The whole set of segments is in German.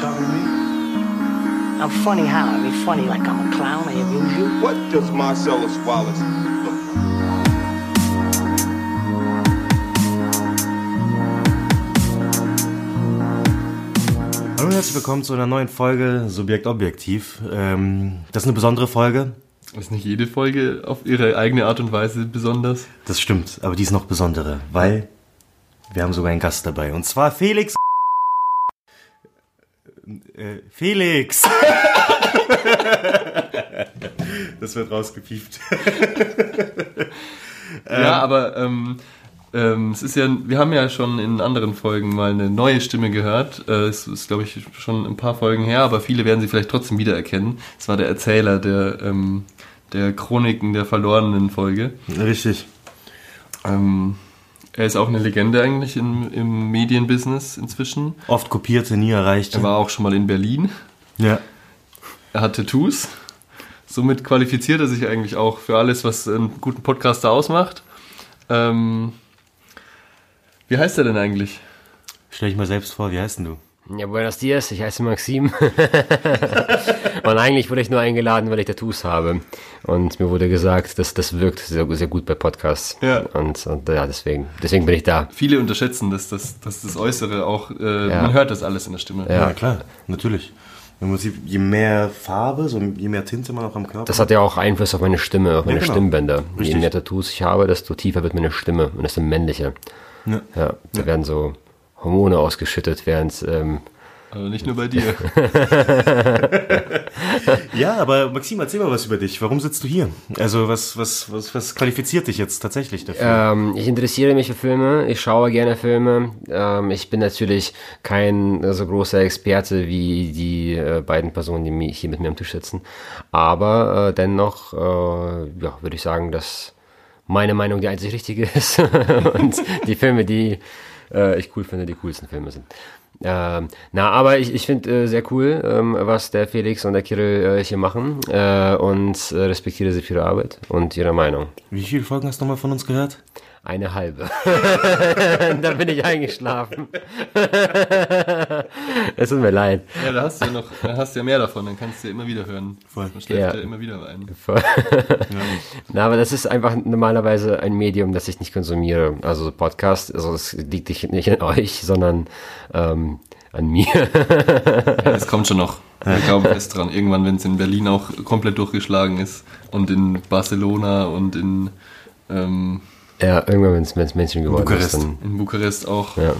talking to me? I'm funny how? I mean, funny like I'm a clown. I amuse you. What does Marcellus Wallace look like? Hallo und herzlich willkommen zu einer neuen Folge Subjekt Objektiv. Ähm, das ist eine besondere Folge. Ist nicht jede Folge auf ihre eigene Art und Weise besonders? Das stimmt, aber die ist noch besondere, weil wir haben sogar einen Gast dabei. Und zwar Felix. Äh, Felix! das wird rausgepiept. ja, aber ähm, ähm, es ist ja, wir haben ja schon in anderen Folgen mal eine neue Stimme gehört. Äh, es ist, glaube ich, schon ein paar Folgen her, aber viele werden sie vielleicht trotzdem wiedererkennen. Es war der Erzähler der, ähm, der Chroniken der verlorenen Folge. Richtig. Ähm, er ist auch eine Legende eigentlich im, im Medienbusiness inzwischen. Oft kopierte, nie erreicht. Er war auch schon mal in Berlin. Ja. Er hat Tattoos. Somit qualifiziert er sich eigentlich auch für alles, was einen guten Podcaster ausmacht. Ähm, wie heißt er denn eigentlich? Stell dich mal selbst vor, wie heißt denn du? Ja, buenos dias, ich heiße Maxim. und eigentlich wurde ich nur eingeladen, weil ich Tattoos habe. Und mir wurde gesagt, dass das wirkt sehr, sehr gut bei Podcasts. Ja. Und, und ja, deswegen, deswegen bin ich da. Viele unterschätzen, dass das, dass das Äußere auch, äh, Ja. man hört das alles in der Stimme. Ja. Ja, klar, natürlich. Im Prinzip, je mehr Farbe, so je mehr Tinte man auch am Körper Das hat ja auch Einfluss auf meine Stimme, auf meine genau. Stimmbänder. Je Richtig. mehr Tattoos ich habe, desto tiefer wird meine Stimme und desto männlicher. Ja. Ja, da werden so Hormone ausgeschüttet, während ähm, Aber nicht nur bei dir. Ja, aber Maxim, erzähl mal was über dich. Warum sitzt du hier? Also was, was, was, was qualifiziert dich jetzt tatsächlich dafür? Ähm, ich interessiere mich für Filme, ich schaue gerne Filme. Ähm, ich bin natürlich kein so großer Experte wie die äh, beiden Personen, die hier mit mir am Tisch sitzen. Aber äh, dennoch, äh, ja, würde ich sagen, dass meine Meinung die einzig richtige ist. Und die Filme, die äh, ich cool finde, die coolsten Filme sind. Ähm, na, aber ich, ich finde äh, sehr cool, ähm, was der Felix und der Kirill äh, hier machen äh, und äh, respektiere sie für ihre Arbeit und ihre Meinung. Wie viele Folgen hast du nochmal von uns gehört? Eine halbe. da bin ich eingeschlafen. es tut mir leid. ja, da hast du ja noch, da hast du ja mehr davon, dann kannst du ja immer wieder hören. Voll. Man schläft Ja. ja. immer wieder ein. Na, aber das ist einfach normalerweise ein Medium, das ich nicht konsumiere. Also Podcast, also es liegt nicht nicht an euch, sondern ähm, an mir. Ja, das kommt schon noch. Wir glauben fest dran. Irgendwann, wenn es in Berlin auch komplett durchgeschlagen ist und in Barcelona und in, ähm, ja, irgendwann, wenn es Menschen geworden Bukarest. ist, dann. in Bukarest auch, Ja.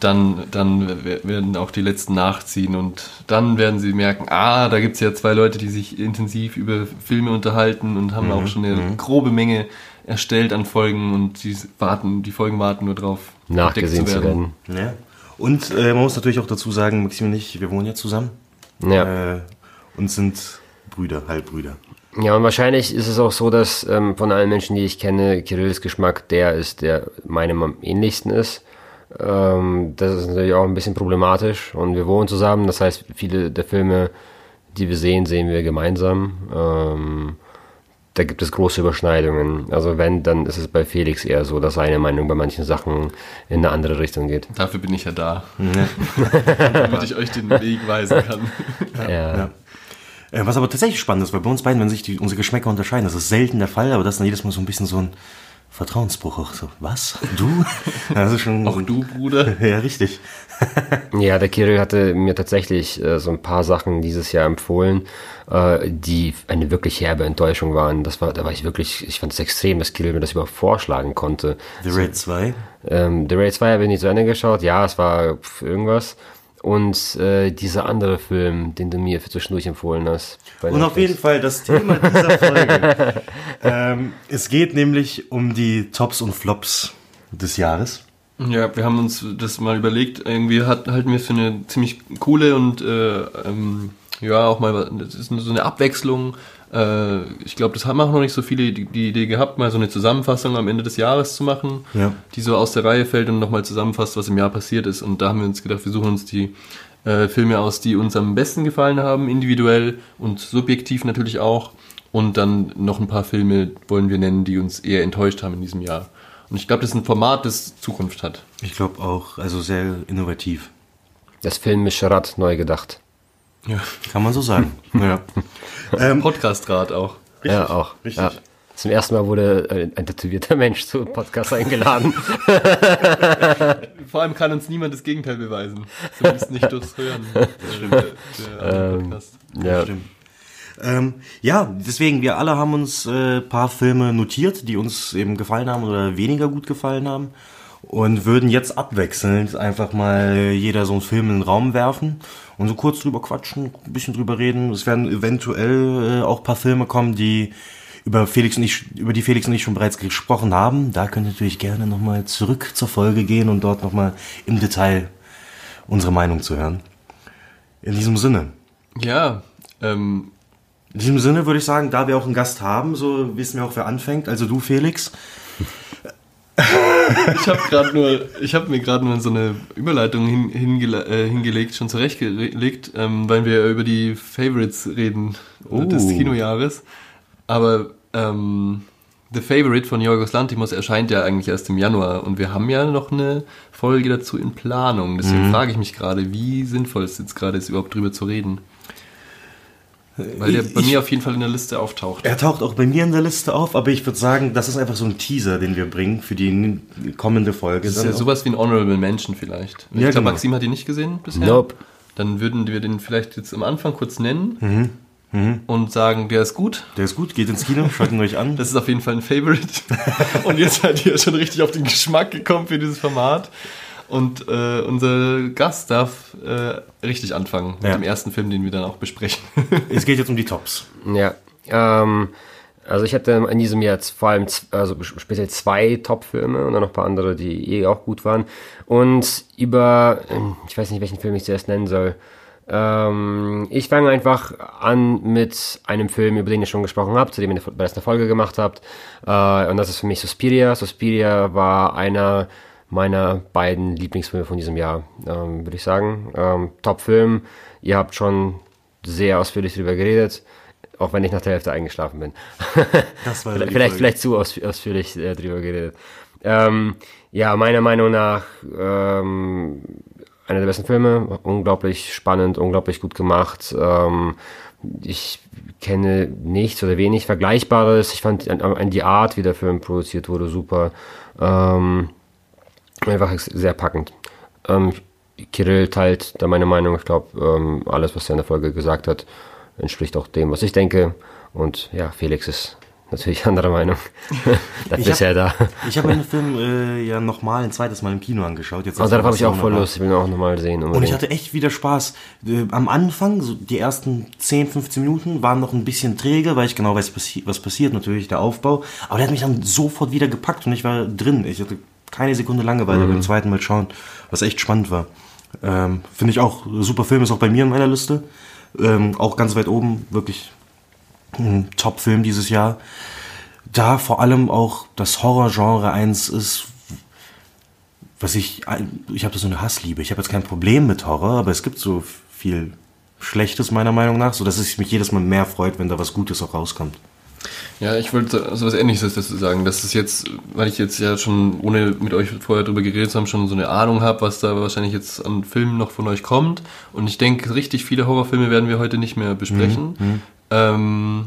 dann, dann werden auch die Letzten nachziehen und dann werden sie merken, ah, da gibt es ja zwei Leute, die sich intensiv über Filme unterhalten und haben auch schon eine grobe Menge erstellt an Folgen und die warten, die Folgen warten nur drauf, Nachgesehen zu werden. Ja. Und äh, man muss natürlich auch dazu sagen, Maxim und ich, wir wohnen ja zusammen Ja. äh, und sind Brüder, Halbbrüder. Ja, und wahrscheinlich ist es auch so, dass ähm, von allen Menschen, die ich kenne, Kirills Geschmack der ist, der meinem am ähnlichsten ist. Ähm, das ist natürlich auch ein bisschen problematisch und wir wohnen zusammen, das heißt, viele der Filme, die wir sehen, sehen wir gemeinsam. Ähm, da gibt es große Überschneidungen. Also wenn, dann ist es bei Felix eher so, dass seine Meinung bei manchen Sachen in eine andere Richtung geht. Dafür bin ich ja da, damit ich euch den Weg weisen kann. Ja. Ja. Äh, was aber tatsächlich spannend ist, weil bei uns beiden, wenn sich die, unsere Geschmäcker unterscheiden, das ist selten der Fall, aber das ist dann jedes Mal so ein bisschen so ein Vertrauensbruch. Auch so, was? Du? Das ist schon, Auch du, Bruder. Ja, richtig. Ja, der Kirill hatte mir tatsächlich äh, so ein paar Sachen dieses Jahr empfohlen, äh, die eine wirklich herbe Enttäuschung waren. Das war, da war ich wirklich, ich fand es extrem, dass Kirill mir das überhaupt vorschlagen konnte. The Raid 2. Ähm, The Raid 2 habe ich nicht zu Ende geschaut. Ja, es war pf, irgendwas. Und äh, dieser andere Film, den du mir für zwischendurch empfohlen hast. Und auf jeden Fall das Thema dieser Folge. ähm, es geht nämlich um die Tops und Flops des Jahres. Ja, wir haben uns das mal überlegt. Irgendwie hat, halten wir es für eine ziemlich coole und äh, ähm, ja, auch mal, das ist so eine Abwechslung. Äh, ich glaube, das haben auch noch nicht so viele die, die Idee gehabt, mal so eine Zusammenfassung am Ende des Jahres zu machen, Ja. die so aus der Reihe fällt und nochmal zusammenfasst, was im Jahr passiert ist. Und da haben wir uns gedacht, wir suchen uns die äh, Filme aus, die uns am besten gefallen haben, individuell und subjektiv natürlich auch. Und dann noch ein paar Filme wollen wir nennen, die uns eher enttäuscht haben in diesem Jahr. Und ich glaube, das ist ein Format, das Zukunft hat. Ich glaube auch, also sehr innovativ. Das filmische Rad neu gedacht. Ja, kann man so sagen. ja. Podcast-Rat auch. ja, auch. richtig. Ja. Zum ersten Mal wurde ein, ein tätowierter Mensch zu Podcast eingeladen. Vor allem kann uns niemand das Gegenteil beweisen. Zumindest nicht durchs Hören. Der, Podcast. ja. Stimmt. Ähm, ja, deswegen, wir alle haben uns ein äh, paar Filme notiert, die uns eben gefallen haben oder weniger gut gefallen haben. Und würden jetzt abwechselnd einfach mal jeder so einen Film in den Raum werfen und so kurz drüber quatschen, ein bisschen drüber reden. Es werden eventuell äh, auch ein paar Filme kommen, die über Felix und ich, über die Felix und ich schon bereits gesprochen haben. Da könnt ihr natürlich gerne nochmal zurück zur Folge gehen und dort nochmal im Detail unsere Meinung zu hören. In diesem Sinne. Ja, ähm, In diesem Sinne würde ich sagen, da wir auch einen Gast haben, so wissen wir auch, wer anfängt. Also du, Felix. ich habe gerade nur, ich habe mir gerade nur so eine Überleitung hin, hingele äh, hingelegt, schon zurechtgelegt, ähm, weil wir über die Favorites reden Oh. des Kinojahres. Aber ähm, The Favorite von Yorgos Lantimos erscheint ja eigentlich erst im Januar und wir haben ja noch eine Folge dazu in Planung. Deswegen frage ich mich gerade, wie sinnvoll es jetzt gerade ist, überhaupt drüber zu reden. Weil der bei Ich- mir auf jeden Fall in der Liste auftaucht. Er taucht auch bei mir in der Liste auf, aber ich würde sagen, das ist einfach so ein Teaser, den wir bringen für die kommende Folge. Das ist Dann ja auch- sowas wie ein Honorable Mention vielleicht. Ich Ja, glaube, genau. Maxim hat ihn nicht gesehen bisher. Nope. Dann würden wir den vielleicht jetzt am Anfang kurz nennen und sagen, der ist gut. Der ist gut, geht ins Kino, schalten euch an. Das ist auf jeden Fall ein Favorite. und jetzt seid ihr schon richtig auf den Geschmack gekommen für dieses Format. Und äh, unser Gast darf äh, richtig anfangen mit Ja. dem ersten Film, den wir dann auch besprechen. es geht jetzt um die Tops. Ja, ähm, also ich hatte in diesem Jahr vor allem also speziell zwei Top-Filme und dann noch ein paar andere, die eh auch gut waren. Und über, ähm, ich weiß nicht, welchen Film ich zuerst nennen soll. Ähm, ich fange einfach an mit einem Film, über den ihr schon gesprochen habt, zu dem ihr bereits eine Folge gemacht habt. Äh, und das ist für mich Suspiria. Suspiria war einer meiner beiden Lieblingsfilme von diesem Jahr, ähm, würde ich sagen. Ähm, Top-Film. Ihr habt schon sehr ausführlich darüber geredet, auch wenn ich nach der Hälfte eingeschlafen bin. Das war vielleicht, Folge. vielleicht zu aus, ausführlich äh, drüber geredet. Ähm, ja, meiner Meinung nach ähm, einer der besten Filme, unglaublich spannend, unglaublich gut gemacht. Ähm, ich kenne nichts oder wenig Vergleichbares. Ich fand an, an die Art, wie der Film produziert wurde, super. Ähm, einfach sehr packend. Ähm, Kirill teilt da meine Meinung. Ich glaube, ähm, alles, was er in der Folge gesagt hat, entspricht auch dem, was ich denke. Und ja, Felix ist natürlich anderer Meinung. Dafür Ich ist er da. Ich habe den Film äh, ja nochmal ein zweites Mal im Kino angeschaut. Jetzt Also darauf habe ich auch voll. Lust. Ich will ihn auch nochmal sehen. Und unbedingt. ich hatte echt wieder Spaß. Äh, am Anfang, so die ersten 10, 15 Minuten, waren noch ein bisschen träge, weil ich genau weiß, passi was passiert, natürlich der Aufbau. Aber der hat mich dann sofort wieder gepackt und ich war drin. Ich hatte keine Sekunde Langeweile beim zweiten Mal schauen, was echt spannend war. Ähm, Finde ich auch, super Film ist auch bei mir in meiner Liste. Ähm, auch ganz weit oben, wirklich ein Top-Film dieses Jahr. Da vor allem auch das Horrorgenre eins ist, was ich, ich habe da so eine Hassliebe. Ich habe jetzt kein Problem mit Horror, aber es gibt so viel Schlechtes meiner Meinung nach, so dass es mich jedes Mal mehr freut, wenn da was Gutes auch rauskommt. Ja, ich wollte so was ähnliches dazu sagen. Das ist jetzt, weil ich jetzt ja schon, ohne mit euch vorher drüber geredet zu haben, schon so eine Ahnung habe, was da wahrscheinlich jetzt an Filmen noch von euch kommt. Und ich denke, richtig viele Horrorfilme werden wir heute nicht mehr besprechen. Ähm,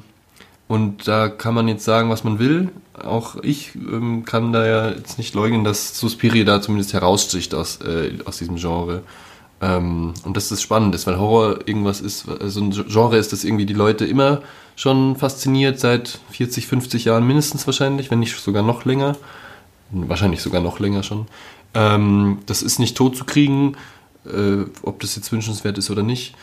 und da kann man jetzt sagen, was man will. Auch ich ähm, kann da ja jetzt nicht leugnen, dass Suspiria da zumindest heraussticht aus, äh, aus diesem Genre. Ähm, und dass das spannend weil Horror irgendwas ist, also ein Genre ist, das irgendwie die Leute immer schon fasziniert, seit 40, 50 Jahren mindestens wahrscheinlich, wenn nicht sogar noch länger. Wahrscheinlich sogar noch länger schon. Ähm, das ist nicht tot zu kriegen, äh, ob das jetzt wünschenswert ist oder nicht.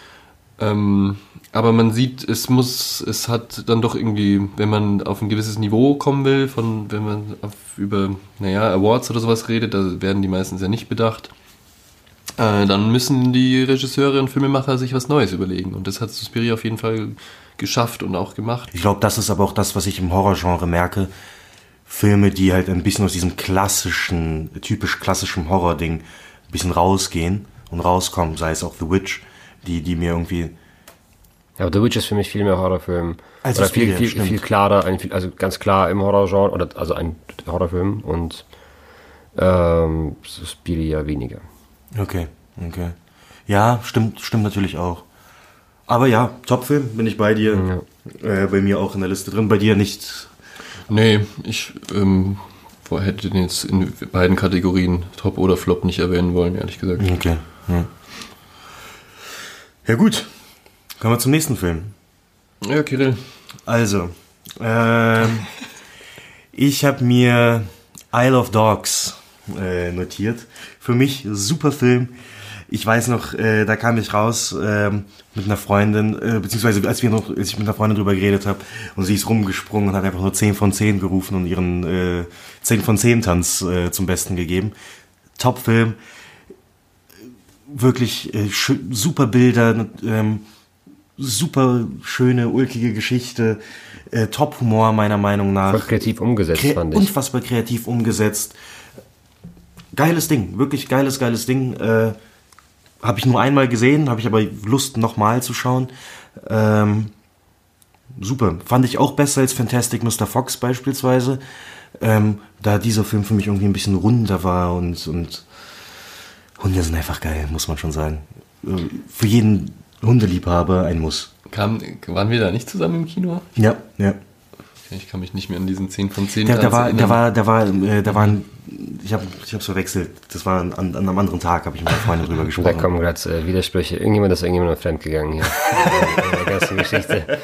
Ähm, aber man sieht, es muss, es hat dann doch irgendwie, wenn man auf ein gewisses Niveau kommen will, von, wenn man auf, über, naja, Awards oder sowas redet, da werden die meistens ja nicht bedacht, äh, dann müssen die Regisseure und Filmemacher sich was Neues überlegen. Und das hat Suspiria auf jeden Fall geschafft und auch gemacht. Ich glaube, das ist aber auch das, was ich im Horrorgenre merke. Filme, die halt ein bisschen aus diesem klassischen, typisch klassischen Horror-Ding ein bisschen rausgehen und rauskommen, sei es auch The Witch, die, die mir irgendwie Ja, aber The Witch ist für mich viel mehr Horrorfilm. Als oder viel, viel, stimmt. viel klarer, ein, viel, also ganz klar im Horrorgenre, oder also ein Horrorfilm und ähm, Suspiria weniger. Okay, okay. Ja, stimmt, stimmt natürlich auch. Aber ja, Topfilm, bin ich bei dir. Äh, bei mir auch in der Liste drin. Bei dir nicht. Nee, ich ähm, hätte den jetzt in beiden Kategorien Top oder Flop nicht erwähnen wollen, ehrlich gesagt. Okay. Ja, ja gut. Kommen wir zum nächsten Film. Ja, Kirill. Also, ähm, ich habe mir Isle of Dogs äh, notiert. Für mich super Film. Ich weiß noch, äh, da kam ich raus ähm, mit einer Freundin, äh, beziehungsweise als wir noch, als ich mit einer Freundin drüber geredet habe und sie ist rumgesprungen und hat einfach nur 10 von 10 gerufen und ihren äh, 10 von 10 Tanz äh, zum Besten gegeben. Top-Film, wirklich äh, super Bilder, ähm, super schöne, ulkige Geschichte, äh, Top-Humor meiner Meinung nach. Voll kreativ umgesetzt, Kre fand ich. Unfassbar kreativ umgesetzt. Geiles Ding, wirklich geiles, geiles Ding. Äh, habe ich nur einmal gesehen, habe ich aber Lust nochmal zu schauen. Ähm, super, fand ich auch besser als Fantastic Mr. Fox beispielsweise. Ähm, da dieser Film für mich irgendwie ein bisschen runder war und, und Hunde sind einfach geil, muss man schon sagen. Äh, Für jeden Hundeliebhaber ein Muss. Kam, waren wir da nicht zusammen im Kino? Ja, ja. Ich kann mich nicht mehr an diesen 10 von 10 Der, der Tanz war, erinnern. der war, der war, äh, da waren, ich habe, ich hab's verwechselt. Das war an, an einem anderen Tag, habe ich mit meiner Freundin drüber Da gesprochen. kommen gerade äh, Widersprüche. Irgendjemand ist irgendjemand fremdgegangen hier. in der ganzen Geschichte.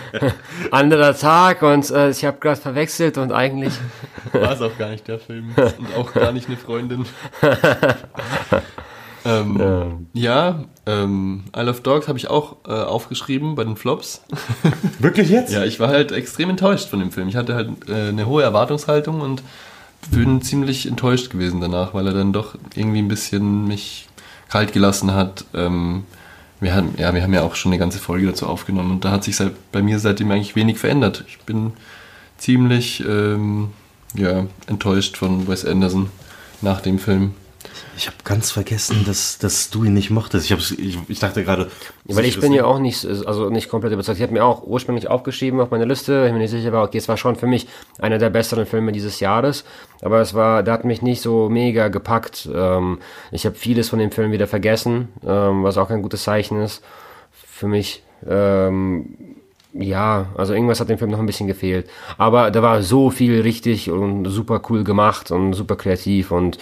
Anderer Tag und äh, ich habe gerade verwechselt und eigentlich. War es auch gar nicht der Film. Und auch gar nicht eine Freundin. ähm, ja, ähm, Isle of Dogs habe ich auch äh, aufgeschrieben bei den Flops. Wirklich jetzt? Ja, ich war halt extrem enttäuscht von dem Film. Ich hatte halt äh, eine hohe Erwartungshaltung und bin ziemlich enttäuscht gewesen danach, weil er dann doch irgendwie ein bisschen mich kalt gelassen hat. Ähm, wir haben, ja, wir haben ja auch schon eine ganze Folge dazu aufgenommen und da hat sich seit, bei mir seitdem eigentlich wenig verändert. Ich bin ziemlich ähm, ja, enttäuscht von Wes Anderson nach dem Film. Ich habe ganz vergessen, dass, dass du ihn nicht mochtest. Ich, hab's, ich, ich dachte gerade. Weil ich bin ja auch nicht, also nicht komplett überzeugt. Ich habe mir auch ursprünglich aufgeschrieben auf meine Liste. Ich bin nicht sicher, war, okay, es war schon für mich einer der besseren Filme dieses Jahres. Aber es war, der hat mich nicht so mega gepackt. Ähm, ich habe vieles von dem Film wieder vergessen, ähm, was auch ein gutes Zeichen ist für mich. Ähm, ja, also irgendwas hat dem Film noch ein bisschen gefehlt. Aber da war so viel richtig und super cool gemacht und super kreativ und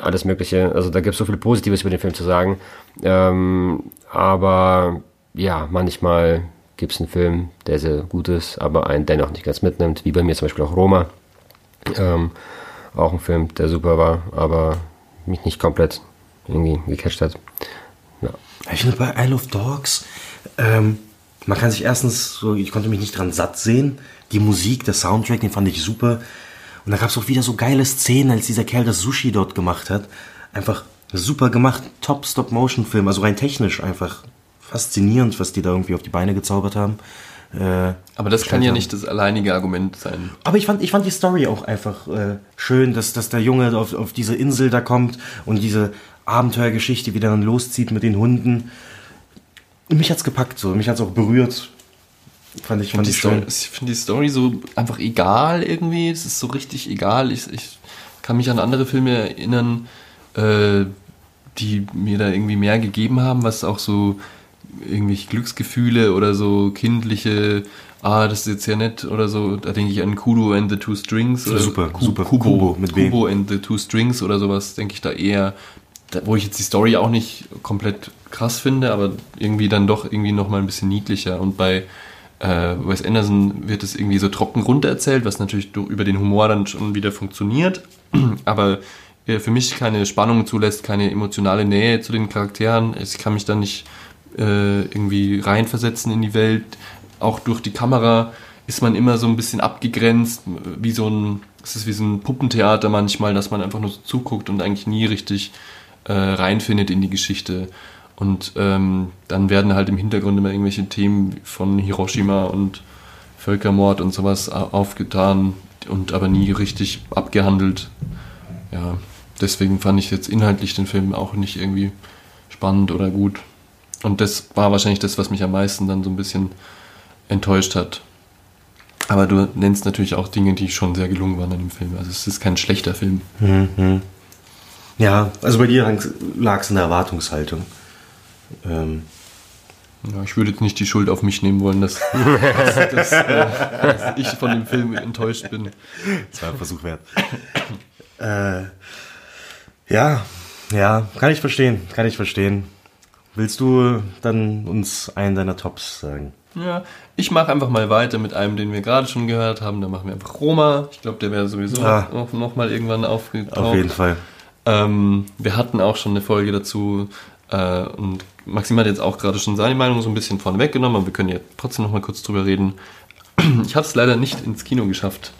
alles Mögliche. Also da gibt es so viel Positives über den Film zu sagen. Ähm, aber ja, manchmal gibt es einen Film, der sehr gut ist, aber einen dennoch nicht ganz mitnimmt, wie bei mir zum Beispiel auch Roma. Ähm, auch ein Film, der super war, aber mich nicht komplett irgendwie gecatcht hat. Ja. Ich finde bei Isle of Dogs, ähm, man kann sich erstens, so, ich konnte mich nicht dran satt sehen. Die Musik, der Soundtrack, den fand ich super. Und da gab es auch wieder so geile Szenen, als dieser Kerl das Sushi dort gemacht hat. Einfach super gemacht, top Stop-Motion-Film, also rein technisch einfach faszinierend, was die da irgendwie auf die Beine gezaubert haben. Äh, Aber das kann ja haben. nicht das alleinige Argument sein. Aber ich fand, ich fand die Story auch einfach äh, schön, dass, dass der Junge auf, auf diese Insel da kommt und diese Abenteuergeschichte wieder dann loszieht mit den Hunden. Und mich hat's gepackt, so. Mich hat's auch berührt. Fand ich, fand ich Story, ich finde die Story so einfach egal irgendwie. Es ist so richtig egal. Ich, ich kann mich an andere Filme erinnern, äh, die mir da irgendwie mehr gegeben haben, was auch so irgendwelche Glücksgefühle oder so kindliche, ah, das ist jetzt ja nett oder so. Da denke ich an Kudo and the Two Strings. Oder Super, super. Kubo, Kubo mit. Kubo and the Two Strings oder sowas, denke ich da eher, da, wo ich jetzt die Story auch nicht komplett krass finde, aber irgendwie dann doch irgendwie nochmal ein bisschen niedlicher. Und bei äh, Wes Anderson wird es irgendwie so trocken runtererzählt, was natürlich über den Humor dann schon wieder funktioniert, aber äh, für mich keine Spannung zulässt, keine emotionale Nähe zu den Charakteren. Ich kann mich da nicht äh, irgendwie reinversetzen in die Welt. Auch durch die Kamera ist man immer so ein bisschen abgegrenzt, wie so ein, es ist wie so ein Puppentheater manchmal, dass man einfach nur so zuguckt und eigentlich nie richtig äh, reinfindet in die Geschichte. Und ähm, dann werden halt im Hintergrund immer irgendwelche Themen von Hiroshima und Völkermord und sowas au- aufgetan und aber nie richtig abgehandelt. Ja, deswegen fand ich jetzt inhaltlich den Film auch nicht irgendwie spannend oder gut. Und das war wahrscheinlich das, was mich am meisten dann so ein bisschen enttäuscht hat. Aber du nennst natürlich auch Dinge, die schon sehr gelungen waren in dem Film. Also es ist kein schlechter Film. Ja, also bei dir lag es in der Erwartungshaltung. Ähm, Ja, ich würde jetzt nicht die Schuld auf mich nehmen wollen, dass, dass, dass, äh, dass ich von dem Film enttäuscht bin. das war ein Versuch wert. äh, ja, ja, kann ich verstehen, kann ich verstehen. Willst du dann uns einen deiner Tops sagen? Ja, ich mache einfach mal weiter mit einem, den wir gerade schon gehört haben. Da machen wir einfach Roma. Ich glaube, der wäre sowieso Ah. noch, noch mal irgendwann aufgetaucht. Auf jeden Fall. Ähm, wir hatten auch schon eine Folge dazu äh, und Maxim hat jetzt auch gerade schon seine Meinung so ein bisschen vorne weggenommen, aber wir können ja trotzdem noch mal kurz drüber reden. Ich habe es leider nicht ins Kino geschafft,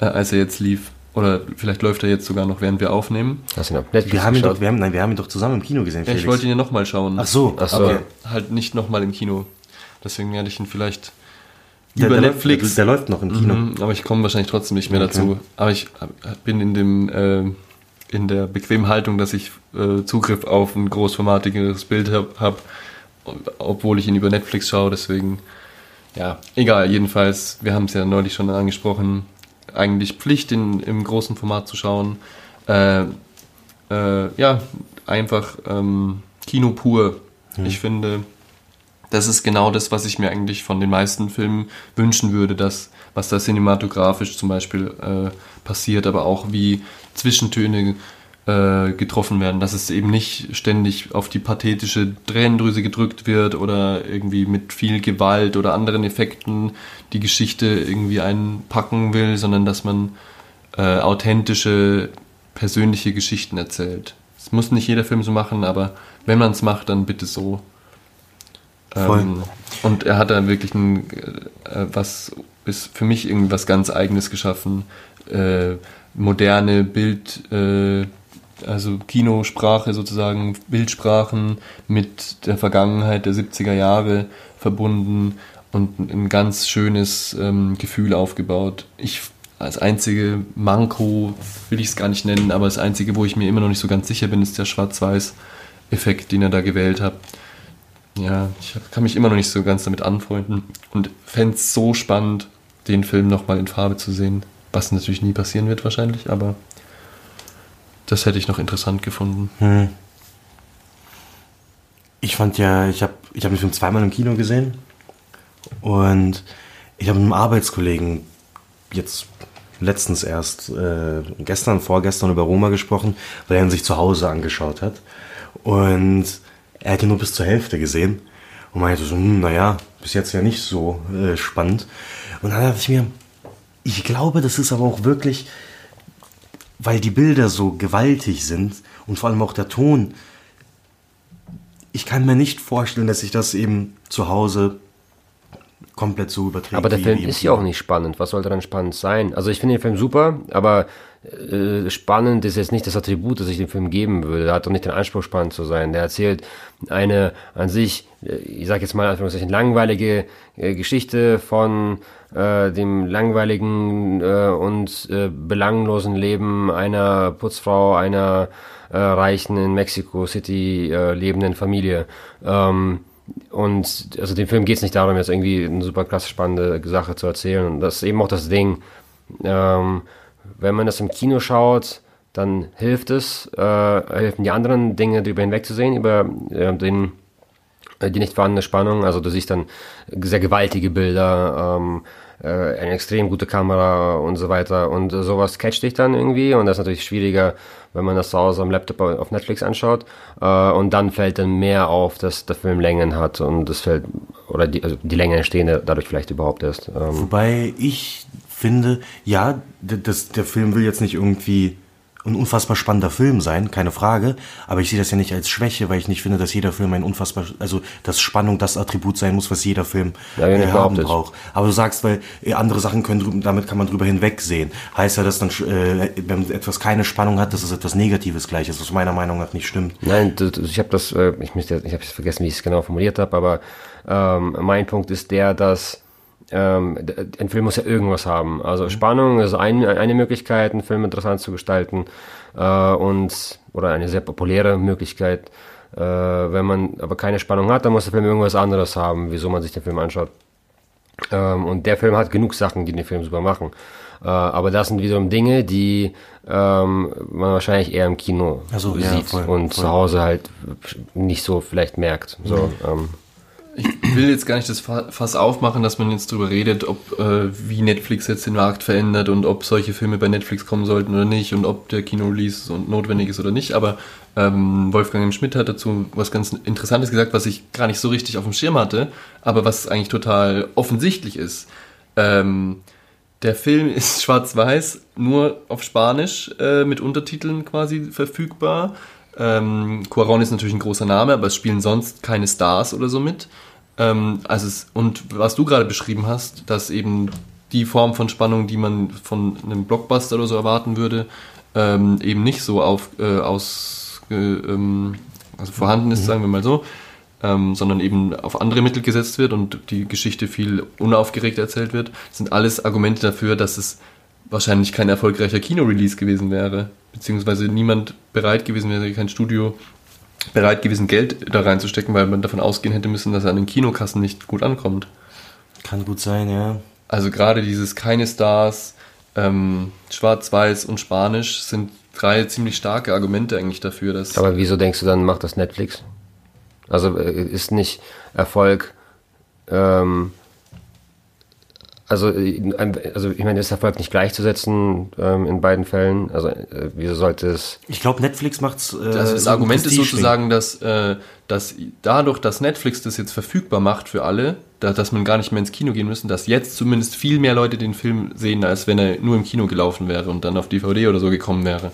äh, als er jetzt lief. Oder vielleicht läuft er jetzt sogar noch, während wir aufnehmen. Hast du ihn auf Netflix Wir haben ihn geschaut? doch, wir haben, nein, wir haben ihn doch zusammen im Kino gesehen, Ja, ich wollte ihn ja nochmal schauen. Ach so, Ach so. okay. Halt nicht nochmal im Kino. Deswegen werde ich ihn vielleicht Der, über der, Netflix. Läuft, der, der läuft noch im Kino. Mhm, aber ich komme wahrscheinlich trotzdem nicht mehr Okay. dazu. Aber ich äh, bin in dem äh, in der bequemen Haltung, dass ich äh, Zugriff auf ein großformatigeres Bild habe, hab, obwohl ich ihn über Netflix schaue. Deswegen, ja, egal. Jedenfalls, wir haben es ja neulich schon angesprochen. Eigentlich Pflicht, in, im großen Format zu schauen. Äh, äh, ja, einfach ähm, Kino pur. Ich finde, das ist genau das, was ich mir eigentlich von den meisten Filmen wünschen würde, dass, was da cinematografisch zum Beispiel äh, passiert, aber auch wie Zwischentöne äh, getroffen werden, dass es eben nicht ständig auf die pathetische Tränendrüse gedrückt wird oder irgendwie mit viel Gewalt oder anderen Effekten die Geschichte irgendwie einpacken will, sondern dass man äh, authentische, persönliche Geschichten erzählt. Es muss nicht jeder Film so machen, aber wenn man es macht, dann bitte so. Ähm, und er hat da wirklich ein, äh, was ist für mich irgendwie was ganz Eigenes geschaffen. Äh, moderne Bild, äh, also Kinosprache sozusagen, Bildsprachen mit der Vergangenheit der 70er Jahre verbunden und ein ganz schönes ähm, Gefühl aufgebaut. Ich als einzige Manko will ich es gar nicht nennen, aber das einzige, wo ich mir immer noch nicht so ganz sicher bin, ist der Schwarz-Weiß-Effekt, den er da gewählt hat. Ja, ich kann mich immer noch nicht so ganz damit anfreunden und fände es so spannend, den Film nochmal in Farbe zu sehen. Was natürlich nie passieren wird wahrscheinlich, aber das hätte ich noch interessant gefunden. Ich fand ja, ich habe ich hab den Film zweimal im Kino gesehen und ich habe mit einem Arbeitskollegen jetzt letztens erst, äh, gestern, vorgestern über Roma gesprochen, weil er ihn sich zu Hause angeschaut hat und er hat ihn nur bis zur Hälfte gesehen und meinte so, hm, naja, bis jetzt ja nicht so äh, spannend. Und dann dachte ich mir, ich glaube, das ist aber auch wirklich, weil die Bilder so gewaltig sind und vor allem auch der Ton, ich kann mir nicht vorstellen, dass ich das eben zu Hause komplett so überträgt. Aber der Film ist ja auch nicht spannend. Was soll daran spannend sein? Also ich finde den Film super, aber äh, spannend ist jetzt nicht das Attribut, das ich dem Film geben würde. Er hat doch nicht den Anspruch, spannend zu sein. Der erzählt eine an sich, äh, ich sage jetzt mal in Anführungszeichen, langweilige äh, Geschichte von äh, dem langweiligen äh, und äh, belanglosen Leben einer Putzfrau, einer äh, reichen in Mexico City äh, lebenden Familie. Ähm, und also dem Film geht es nicht darum, jetzt irgendwie eine super krass spannende Sache zu erzählen. Und das ist eben auch das Ding. Ähm, wenn man das im Kino schaut, dann hilft es, äh, helfen die anderen Dinge darüber hinwegzusehen, über äh, den, die nicht vorhandene Spannung. Also du siehst dann sehr gewaltige Bilder, ähm, äh, eine extrem gute Kamera und so weiter. Und äh, sowas catcht dich dann irgendwie. Und das ist natürlich schwieriger, wenn man das zu Hause am Laptop auf Netflix anschaut. Äh, und dann fällt dann mehr auf, dass der Film Längen hat und das fällt, oder die, also die Längen entstehen dadurch vielleicht überhaupt erst. Ähm, Wobei ich finde, ja, das, der Film will jetzt nicht irgendwie ein unfassbar spannender Film sein, keine Frage, aber ich sehe das ja nicht als Schwäche, weil ich nicht finde, dass jeder Film ein unfassbar, also dass Spannung das Attribut sein muss, was jeder Film Ja, ja, äh, haben braucht. Aber du sagst, weil äh, andere Sachen können, damit kann man drüber hinwegsehen. Heißt ja, dass dann, äh, wenn etwas keine Spannung hat, dass es etwas Negatives gleich ist, was meiner Meinung nach nicht stimmt. Nein, ich habe das, äh, ich müsste, ich habe vergessen, wie ich es genau formuliert habe, aber ähm, mein Punkt ist der, dass ähm, ein Film muss ja irgendwas haben. Also Spannung ist ein, eine Möglichkeit, einen Film interessant zu gestalten äh, und oder eine sehr populäre Möglichkeit. Äh, wenn man aber keine Spannung hat, dann muss der Film irgendwas anderes haben, wieso man sich den Film anschaut. Ähm, und der Film hat genug Sachen, die den Film super machen. Äh, aber das sind wiederum Dinge, die ähm, man wahrscheinlich eher im Kino so, sieht ja, voll, und voll. zu Hause halt nicht so vielleicht merkt. So, ähm, Ich will jetzt gar nicht das Fa- Fass aufmachen, dass man jetzt drüber redet, ob äh, wie Netflix jetzt den Markt verändert und ob solche Filme bei Netflix kommen sollten oder nicht und ob der Kino-Release notwendig ist oder nicht. Aber ähm, Wolfgang M. Schmidt hat dazu was ganz Interessantes gesagt, was ich gar nicht so richtig auf dem Schirm hatte, aber was eigentlich total offensichtlich ist. Ähm, der Film ist schwarz-weiß, nur auf Spanisch äh, mit Untertiteln quasi verfügbar. Ähm, Cuarón ist natürlich ein großer Name, aber es spielen sonst keine Stars oder so mit. Ähm, also es, und was du gerade beschrieben hast, dass eben die Form von Spannung, die man von einem Blockbuster oder so erwarten würde, ähm, eben nicht so auf, äh, aus, äh, ähm, also vorhanden ist, sagen wir mal so, ähm, sondern eben auf andere Mittel gesetzt wird und die Geschichte viel unaufgeregt erzählt wird, sind alles Argumente dafür, dass es wahrscheinlich kein erfolgreicher Kinorelease gewesen wäre, beziehungsweise niemand bereit gewesen wäre, kein Studio bereit gewesen, Geld da reinzustecken, weil man davon ausgehen hätte müssen, dass er an den Kinokassen nicht gut ankommt. Kann gut sein, ja. Also gerade dieses keine Stars, ähm, Schwarz-Weiß und Spanisch sind drei ziemlich starke Argumente eigentlich dafür, dass aber wieso denkst du dann, macht das Netflix? Also äh, ist nicht Erfolg, ähm, also, also ich meine, ist Erfolg nicht gleichzusetzen ähm, in beiden Fällen? Also äh, wieso sollte es... Ich glaube, Netflix macht's. Äh, das ein Argument ist sozusagen, dass, äh, dass dadurch, dass Netflix das jetzt verfügbar macht für alle, da, dass man gar nicht mehr ins Kino gehen müssen, dass jetzt zumindest viel mehr Leute den Film sehen, als wenn er nur im Kino gelaufen wäre und dann auf DVD oder so gekommen wäre.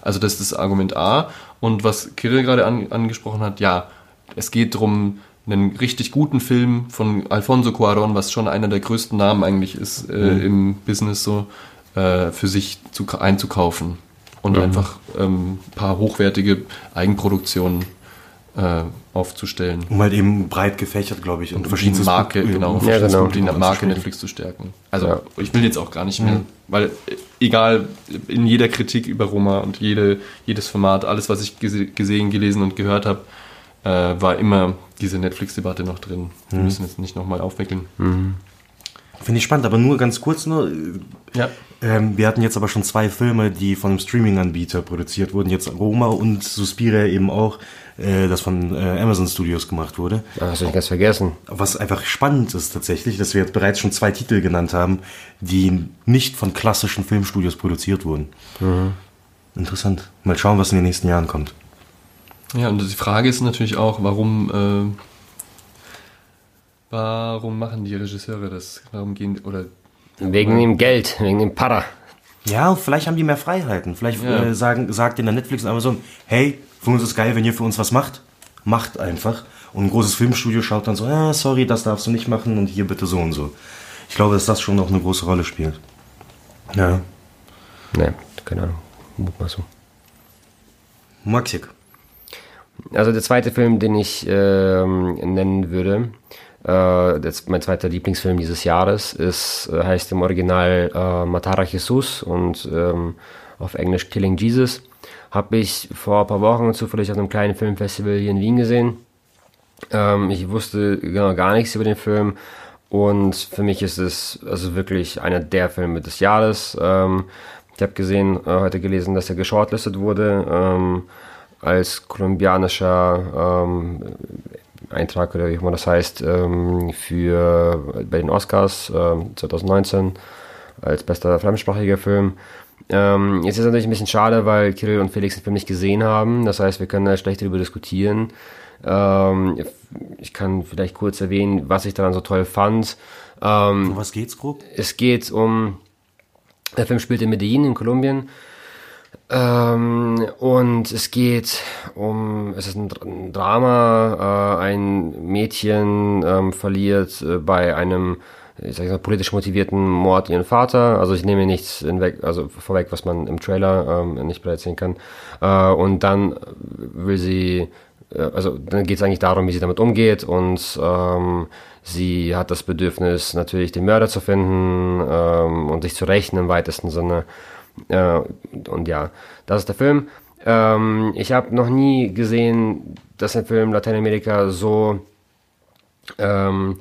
Also das ist das Argument A. Und was Kirill gerade an, angesprochen hat, ja, es geht darum, einen richtig guten Film von Alfonso Cuarón, was schon einer der größten Namen eigentlich ist äh, im Business so, äh, für sich zu, einzukaufen und einfach ähm, ein paar hochwertige Eigenproduktionen äh, aufzustellen. Um halt eben breit gefächert, glaube ich, und Die verschiedene Marke, genau, Ja, genau. die Marke Netflix zu stärken. Also Ja. ich will jetzt auch gar nicht mehr, weil äh, egal, in jeder Kritik über Roma und jede, jedes Format, alles, was ich gese gesehen, gelesen und gehört habe, äh, war immer diese Netflix-Debatte noch drin. Wir müssen jetzt nicht nochmal aufwickeln. Finde ich spannend, aber nur ganz kurz nur. Ja. Ähm, wir hatten jetzt aber schon zwei Filme, die von einem Streaming-Anbieter produziert wurden. Jetzt Roma und Suspiria eben auch, äh, das von äh, Amazon Studios gemacht wurde. Ah, hast du nicht ganz vergessen. Was einfach spannend ist tatsächlich, dass wir jetzt bereits schon zwei Titel genannt haben, die nicht von klassischen Filmstudios produziert wurden. Interessant. Mal schauen, was in den nächsten Jahren kommt. Ja, und die Frage ist natürlich auch, warum, äh, warum machen die Regisseure das? Warum gehen, oder Wegen dem Geld, wegen dem Para. Ja, vielleicht haben die mehr Freiheiten. Vielleicht Ja. äh, sagen, sagt in der Netflix und Amazon, hey, für uns ist geil, wenn ihr für uns was macht. Macht einfach. Und ein großes Filmstudio schaut dann so, ah, sorry, das darfst du nicht machen und hier bitte so und so. Ich glaube, dass das schon noch eine große Rolle spielt. Ja. Ne, keine Ahnung. Mutmaßung. Maxik. Also der zweite Film, den ich ähm, nennen würde, äh, das, mein zweiter Lieblingsfilm dieses Jahres, ist, äh, heißt im Original äh, Matara Jesus und ähm, auf Englisch Killing Jesus. Habe ich vor ein paar Wochen zufällig auf einem kleinen Filmfestival hier in Wien gesehen. Ähm, ich wusste genau gar nichts über den Film und für mich ist es also wirklich einer der Filme des Jahres. Ähm, ich habe gesehen, äh, heute gelesen, dass er geshortlistet wurde ähm, als kolumbianischer ähm, Eintrag oder wie immer das heißt ähm, für bei den Oscars ähm, 2019 als bester fremdsprachiger Film. Ähm, jetzt ist es natürlich ein bisschen schade, weil Kirill und Felix den Film nicht gesehen haben. Das heißt, wir können da schlecht darüber diskutieren. Ähm, ich kann vielleicht kurz erwähnen, was ich daran so toll fand. Ähm, Um was geht's grob? es geht um, der Film spielt in Medellin in Kolumbien. Ähm, und es geht um, es ist ein, ein Drama, äh, ein Mädchen ähm, verliert äh, bei einem, ich sag mal, politisch motivierten Mord ihren Vater. Also ich nehme nichts hinweg, also vorweg, was man im Trailer ähm, nicht sehen kann. Äh, und dann will sie, äh, also dann geht es eigentlich darum, wie sie damit umgeht und ähm, sie hat das Bedürfnis, natürlich den Mörder zu finden ähm, und sich zu rächen im weitesten Sinne. Äh, und ja, das ist der Film. Ähm, ich habe noch nie gesehen, dass ein Film Lateinamerika so ähm,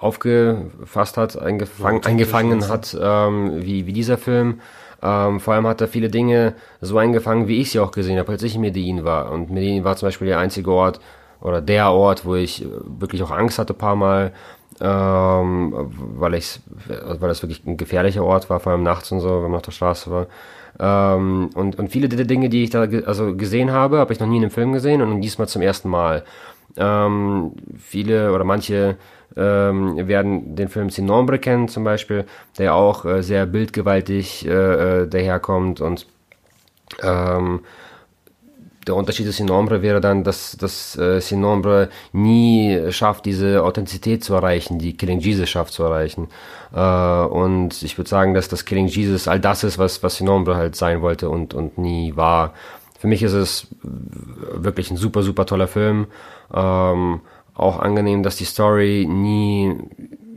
aufgefasst hat, eingefang, eingefangen hat, ähm, wie, wie dieser Film. Ähm, vor allem hat er viele Dinge so eingefangen, wie ich sie auch gesehen habe, als ich in Medellin war. Und Medellin war zum Beispiel der einzige Ort oder der Ort, wo ich wirklich auch Angst hatte, ein paar Mal, ähm, weil ich, weil das wirklich ein gefährlicher Ort war, vor allem nachts und so, wenn man auf der Straße war. Ähm, und, und viele der Dinge, die ich da ge also gesehen habe, habe ich noch nie in einem Film gesehen und diesmal zum ersten Mal. Ähm, viele oder manche ähm, werden den Film Sin Nombre kennen zum Beispiel, der auch äh, sehr bildgewaltig äh, äh, daherkommt und ähm, der Unterschied des Sinombre wäre dann, dass das äh, Sinombre nie schafft, diese Authentizität zu erreichen, die Killing Jesus schafft zu erreichen. Äh, und ich würde sagen, dass das Killing Jesus all das ist, was, was Sinombre halt sein wollte und, und nie war. Für mich ist es wirklich ein super, super toller Film. Ähm, auch angenehm, dass die Story nie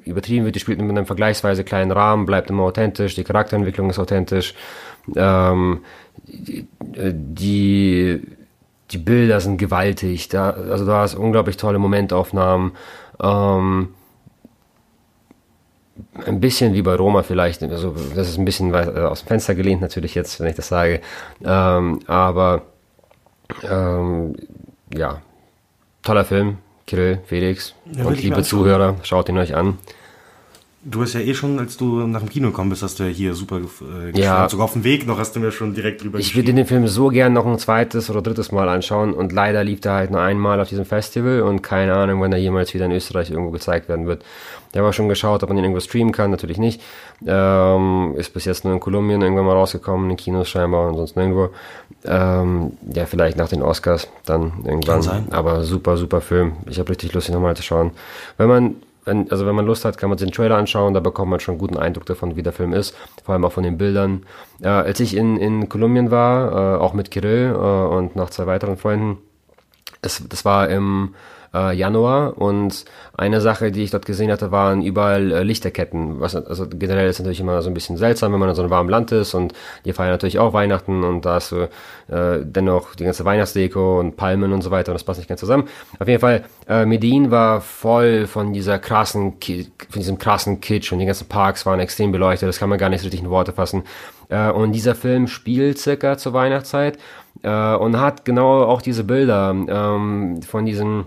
übertrieben wird. Die spielt mit einem vergleichsweise kleinen Rahmen, bleibt immer authentisch, die Charakterentwicklung ist authentisch. Ähm, die, die Bilder sind gewaltig. Da, also da hast unglaublich tolle Momentaufnahmen. Ähm, ein bisschen wie bei Roma vielleicht. Also das ist ein bisschen aus dem Fenster gelehnt natürlich jetzt, wenn ich das sage. Ähm, aber ähm, ja, toller Film. Kirill, Felix Ja, und liebe. Zuhörer, schaut ihn euch an. Du hast ja eh schon, als du nach dem Kino gekommen bist, hast du ja hier super äh, Ja. Sogar auf dem Weg noch hast du mir schon direkt drüber Ich würde den Film so gern noch ein zweites oder drittes Mal anschauen und leider lief er halt nur einmal auf diesem Festival und keine Ahnung, wann er jemals wieder in Österreich irgendwo gezeigt werden wird. Habe auch schon geschaut, ob man ihn irgendwo streamen kann, natürlich nicht. Ähm, ist bis jetzt nur in Kolumbien irgendwann mal rausgekommen, in Kinos scheinbar und sonst nirgendwo. Ähm, ja, vielleicht nach den Oscars dann irgendwann. Kann sein. Aber super, super Film. Ich habe richtig Lust, ihn nochmal zu schauen. Wenn man wenn, also wenn man Lust hat, kann man sich den Trailer anschauen, da bekommt man schon einen guten Eindruck davon, wie der Film ist, vor allem auch von den Bildern. Äh, als ich in, in Kolumbien war, äh, auch mit Kirill äh, und noch zwei weiteren Freunden, es, das war im äh, Januar und eine Sache, die ich dort gesehen hatte, waren überall äh, Lichterketten. Was, also generell ist natürlich immer so ein bisschen seltsam, wenn man in so einem warmen Land ist und die feiern natürlich auch Weihnachten und da ist so, äh, dennoch die ganze Weihnachtsdeko und Palmen und so weiter und das passt nicht ganz zusammen. Auf jeden Fall, äh, Medellin war voll von dieser krassen, Ki- von diesem krassen Kitsch und die ganzen Parks waren extrem beleuchtet, das kann man gar nicht so richtig in Worte fassen. Äh, und dieser Film spielt circa zur Weihnachtszeit äh, und hat genau auch diese Bilder ähm, von diesen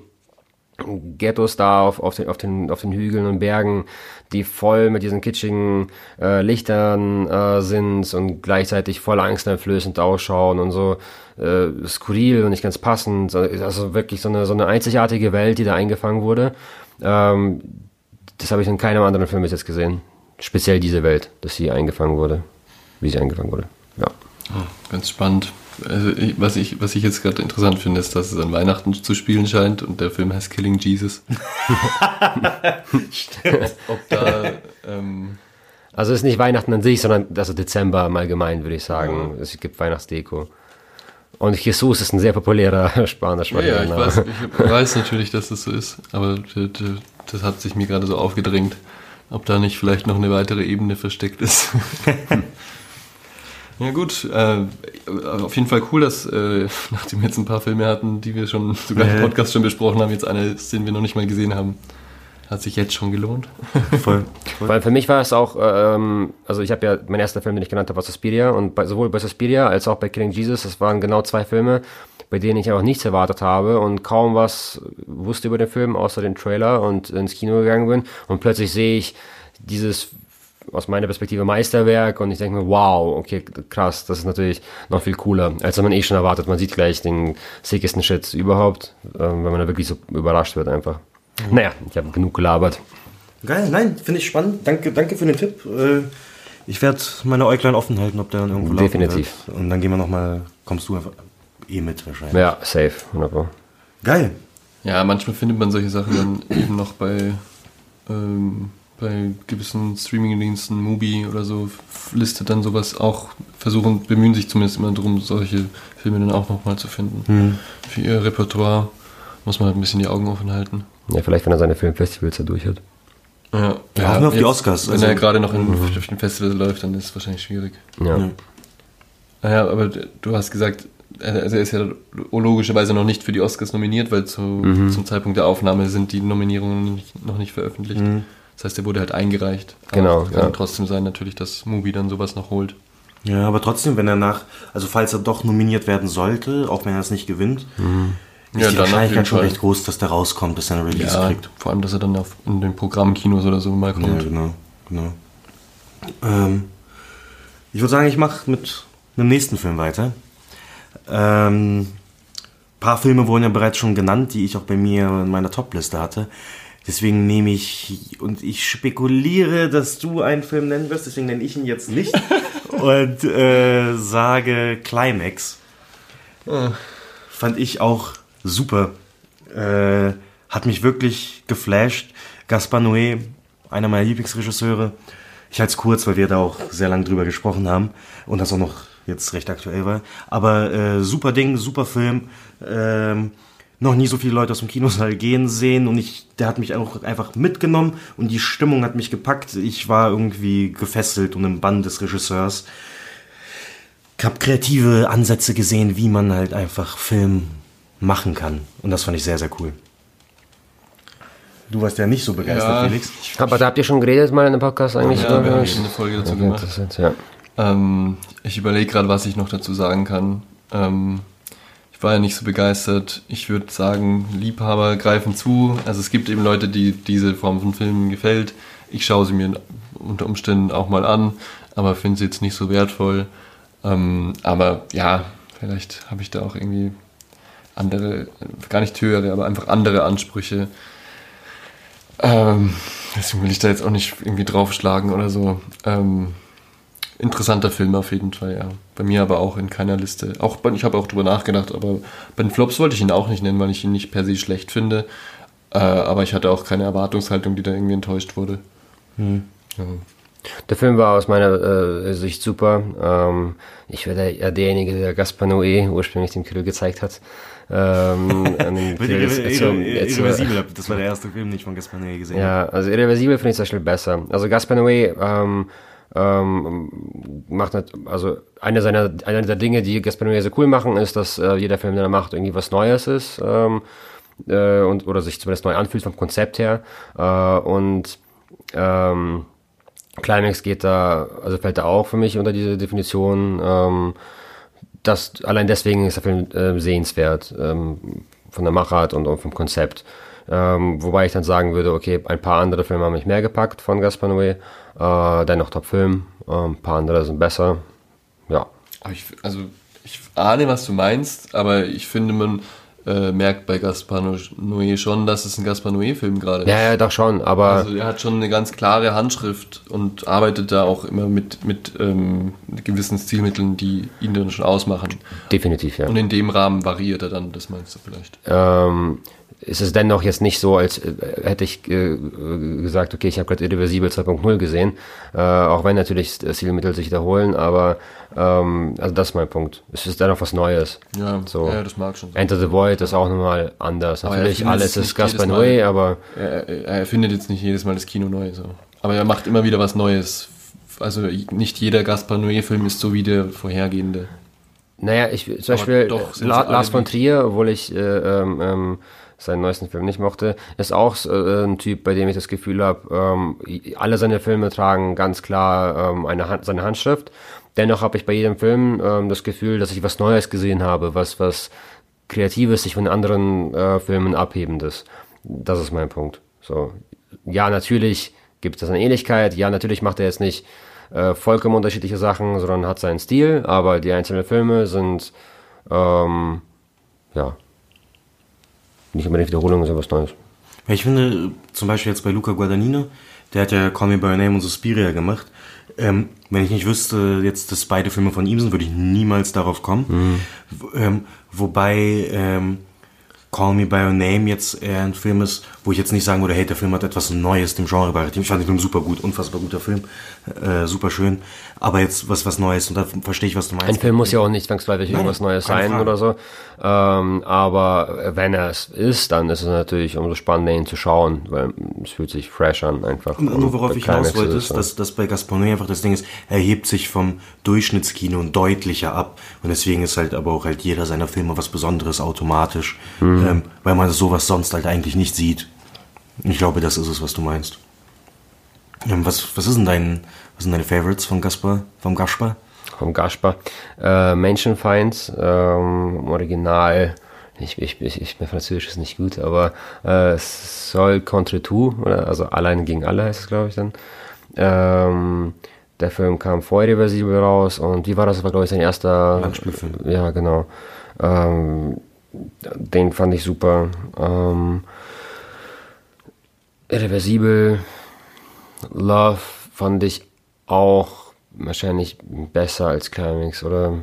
Ghettos da auf, auf, den, auf, den, auf den Hügeln und Bergen, die voll mit diesen kitschigen äh, Lichtern äh, sind und gleichzeitig voll angsteinflößend ausschauen und so äh, skurril und nicht ganz passend. Also wirklich so eine, so eine einzigartige Welt, die da eingefangen wurde. Ähm, das habe ich in keinem anderen Film bis jetzt gesehen. Speziell diese Welt, dass sie eingefangen wurde, wie sie eingefangen wurde. Ja. Ganz spannend. Also ich, was, ich, was ich jetzt gerade interessant finde, ist, dass es an Weihnachten zu spielen scheint und der Film heißt Killing Jesus. Ob da, ähm, Also es ist nicht Weihnachten an sich, sondern also Dezember im Allgemeinen, würde ich sagen. Es gibt Weihnachtsdeko. Und Jesus ist ein sehr populärer spanisch ja, ja, ich weiß, ich weiß natürlich, dass das so ist, aber das hat sich mir gerade so aufgedrängt, ob da nicht vielleicht noch eine weitere Ebene versteckt ist. Ja gut, äh, auf jeden Fall cool, dass äh, nachdem wir jetzt ein paar Filme hatten, die wir schon sogar im. Podcast schon besprochen haben, jetzt eine, den wir noch nicht mal gesehen haben, hat sich jetzt schon gelohnt. Voll. Weil für mich war es auch, ähm, also ich habe ja, mein erster Film, den ich genannt habe, war Suspiria und bei, sowohl bei Suspiria als auch bei Killing Jesus, das waren genau zwei Filme, bei denen ich auch nichts erwartet habe und kaum was wusste über den Film, außer den Trailer und ins Kino gegangen bin und plötzlich sehe ich dieses aus meiner Perspektive Meisterwerk und ich denke mir, wow, okay, krass, das ist natürlich noch viel cooler, als wenn man eh schon erwartet, man sieht gleich den sickesten Shit überhaupt, ähm, wenn man da wirklich so überrascht wird einfach. Naja, ich habe genug gelabert. Geil, nein, finde ich spannend. Danke, danke für den Tipp. Äh, Ich werde meine Äuglein offen halten, ob der dann irgendwo laufen Definitiv. Wird. Und dann gehen wir nochmal, kommst du einfach eh mit wahrscheinlich. Ja, safe, wunderbar. Geil. Ja, manchmal findet man solche Sachen dann eben noch bei, ähm, bei gewissen Streamingdiensten, Mubi oder so, listet dann sowas auch, versuchen, bemühen sich zumindest immer darum, solche Filme dann auch nochmal zu finden. Für ihr Repertoire muss man halt ein bisschen die Augen offen halten. Ja, vielleicht, wenn er seine Filmfestivals da durch hat. Ja, Ja, auch nur auf die Oscars, Wenn also- er gerade noch in, auf dem Festival läuft, dann ist es wahrscheinlich schwierig. Ja. Ja. Naja, aber d- du hast gesagt, also er ist ja logischerweise noch nicht für die Oscars nominiert, weil zu, Mhm. zum Zeitpunkt der Aufnahme sind die Nominierungen nicht, noch nicht veröffentlicht. Das heißt, er wurde halt eingereicht. Aber Mhm. Genau, Kann ja. trotzdem sein natürlich, dass Mubi dann sowas noch holt. Ja, aber trotzdem, wenn er nach, also falls er doch nominiert werden sollte, auch wenn er es nicht gewinnt, ist Ja, die Wahrscheinlichkeit schon recht groß, dass der rauskommt, dass er eine Release Ja, kriegt. vor allem, dass er dann auf, in den Programmkinos oder so mal Ja, kommt. genau, genau. Ähm, ich würde sagen, ich mache mit einem nächsten Film weiter. Ähm, paar Filme wurden ja bereits schon genannt, die ich auch bei mir in meiner Top-Liste hatte. Deswegen nehme ich, und ich spekuliere, dass du einen Film nennen wirst, deswegen nenne ich ihn jetzt nicht. und äh, sage Climax. Fand ich auch super. Äh, hat mich wirklich geflasht. Gaspar Noé, einer meiner Lieblingsregisseure. Ich halte es kurz, weil wir da auch sehr lange drüber gesprochen haben und das auch noch jetzt recht aktuell war. Aber äh, super Ding, super Film. Ähm, noch nie so viele Leute aus dem Kinosaal gehen sehen und ich, der hat mich auch einfach mitgenommen und die Stimmung hat mich gepackt. Ich war irgendwie gefesselt und im Bann des Regisseurs. Ich habe kreative Ansätze gesehen, wie man halt einfach Film machen kann. Und das fand ich sehr, sehr cool. Du warst ja nicht so begeistert, Ja. Felix. Aber da habt ihr schon geredet mal in dem Podcast eigentlich? Ja, oder? wir haben schon eine Folge dazu gemacht. ja. Ähm, ich überlege gerade, was ich noch dazu sagen kann. Ähm, ich war ja nicht so begeistert. Ich würde sagen, Liebhaber greifen zu. Also es gibt eben Leute, die diese Form von Filmen gefällt. Ich schaue sie mir unter Umständen auch mal an, aber finde sie jetzt nicht so wertvoll. Ähm, aber ja, vielleicht habe ich da auch irgendwie andere, gar nicht höhere, aber einfach andere Ansprüche. Ähm, deswegen will ich da jetzt auch nicht irgendwie draufschlagen oder so. Ähm, interessanter Film auf jeden Fall, ja. Bei mir aber auch in keiner Liste. Auch ich habe auch drüber nachgedacht, aber bei den Flops wollte ich ihn auch nicht nennen, weil ich ihn nicht per se schlecht finde. Äh, aber ich hatte auch keine Erwartungshaltung, die da irgendwie enttäuscht wurde. Ja. Der Film war aus meiner äh, Sicht super. Ähm, ich war der, ja derjenige, der Gaspar Noé ursprünglich dem Kirill gezeigt hat. Ähm, den Irreversibel, das war der erste Film, den ich von Gaspar Noé gesehen habe. Ja, also Irreversibel finde ich zum Beispiel besser. Also Gaspar Noé ähm, ähm, macht nicht, also eine seiner eine der Dinge, die Gaspar Noé so cool machen, ist, dass äh, jeder Film, den er macht, irgendwie was Neues ist ähm, äh, und oder sich zumindest neu anfühlt vom Konzept her äh, und ähm, Climax geht da, also fällt da auch für mich unter diese Definition. Ähm, das allein deswegen ist der Film äh, sehenswert ähm, von der Machart und, und vom Konzept. Ähm, wobei ich dann sagen würde, okay, ein paar andere Filme haben mich mehr gepackt von Gaspar Noé. Äh, dennoch Top-Film. Äh, ein paar andere sind besser. Ja. Ich, also ich ahne, was du meinst, aber ich finde, man äh, merkt bei Gaspar Noé schon, dass es ein Gaspar Noé-Film gerade ist. Ja, ja, doch schon, aber Also er hat schon eine ganz klare Handschrift und arbeitet da auch immer mit, mit ähm, gewissen Stilmitteln, die ihn dann schon ausmachen. definitiv, ja. Und in dem Rahmen variiert er dann, das meinst du vielleicht. ähm, ist es dennoch jetzt nicht so, als äh, hätte ich äh, äh, gesagt, okay, ich habe gerade Irreversibel 2.0 gesehen, äh, auch wenn natürlich Stilmittel sich wiederholen, aber ähm, also das ist mein Punkt. Es ist dennoch was Neues. Ja, So. ja das mag schon sein. Enter the Void ist auch nochmal anders. Aber er Natürlich, findet alles es ist Gaspar. Noé, aber Er, er erfindet jetzt nicht jedes Mal das Kino neu. So. Aber er macht immer wieder was Neues. Also nicht jeder Gaspar Noé-Film ist so wie der vorhergehende. Naja, ich zum Beispiel sie alle Lars von Trier, obwohl ich äh, ähm, ähm, seinen neuesten Film nicht mochte, ist auch äh, ein Typ, bei dem ich das Gefühl habe, ähm, alle seine Filme tragen ganz klar ähm, eine Hand, seine Handschrift. Dennoch habe ich bei jedem Film ähm, das Gefühl, dass ich was Neues gesehen habe, was was Kreatives, sich von anderen äh, Filmen abhebendes. Das ist mein Punkt. So, ja, natürlich gibt es eine Ähnlichkeit. Ja, natürlich macht er jetzt nicht äh, vollkommen unterschiedliche Sachen, sondern hat seinen Stil, aber die einzelnen Filme sind, ähm, ja, nicht unbedingt Wiederholungen, sondern was Neues. Ich finde, zum Beispiel jetzt bei Luca Guadagnino, der hat ja Call Me By Your Name und Suspiria gemacht. Ähm, wenn ich nicht wüsste, jetzt, dass beide Filme von ihm sind, würde ich niemals darauf kommen. W- Ähm, wobei, ähm, Call Me By Your Name jetzt eher ein Film ist, wo ich jetzt nicht sagen würde, hey, der Film hat etwas Neues dem Genre beigetragen. Ich fand den Film super gut, unfassbar guter Film, äh, super schön. Aber jetzt was was Neues und da verstehe ich, was du meinst. Ein Film muss ja auch nicht zwangsläufig Nein, irgendwas Neues sein Frage. oder so. Ähm, aber wenn er es ist, dann ist es natürlich umso spannender, ihn zu schauen, weil es fühlt sich fresh an einfach. Und nur worauf ich hinaus wollte, ist, dass, dass bei Gaspar Noé einfach das Ding ist, er hebt sich vom Durchschnittskino deutlicher ab. Und deswegen ist halt aber auch halt jeder seiner Filme was Besonderes automatisch, Mhm. Ähm, weil man sowas sonst halt eigentlich nicht sieht. Ich glaube, das ist es, was du meinst. Ähm, was, was ist denn dein, was sind deine Favorites von Gaspar, vom Gaspar? vom Gaspar. Äh, Menschenfeind, ähm, Original, ich, ich, ich, ich, mein Französisch ist nicht gut, aber äh, Sol contre tout, oder? also allein gegen alle heißt es, glaube ich, dann. Ähm, der Film kam vor Irreversibel raus und wie war das? Das war, glaube ich, sein erster Langspielfilm. Ja, genau. Ähm, den fand ich super. Ähm, Irreversibel, Love fand ich auch wahrscheinlich besser als Climax oder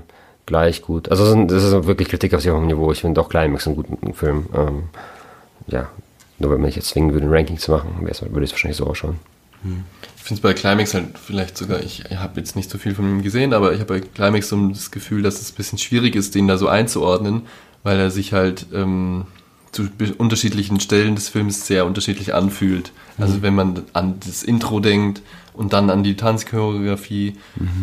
gleich gut. Also das ist- wirklich Kritik auf ihrem Niveau. Ich finde auch Climax einen guten Film. Ähm, ja, nur wenn man mich jetzt zwingen würde, ein Ranking zu machen, würde ich es wahrscheinlich so ausschauen. Ich finde es bei Climax halt vielleicht sogar, ich habe jetzt nicht so viel von ihm gesehen, aber ich habe bei Climax so das Gefühl, dass es ein bisschen schwierig ist, den da so einzuordnen, weil er sich halt ähm, zu unterschiedlichen Stellen des Films sehr unterschiedlich anfühlt. Also wenn man an das Intro denkt und dann an die Tanzchoreografie,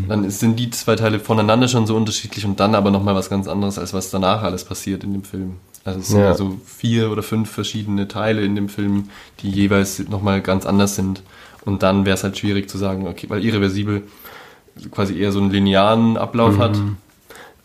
dann ist, sind die zwei Teile voneinander schon so unterschiedlich und dann aber nochmal was ganz anderes, als was danach alles passiert in dem Film. Also es sind Ja. ja so vier oder fünf verschiedene Teile in dem Film, die jeweils nochmal ganz anders sind. Und dann wäre es halt schwierig zu sagen, okay, weil irreversibel quasi eher so einen linearen Ablauf hat.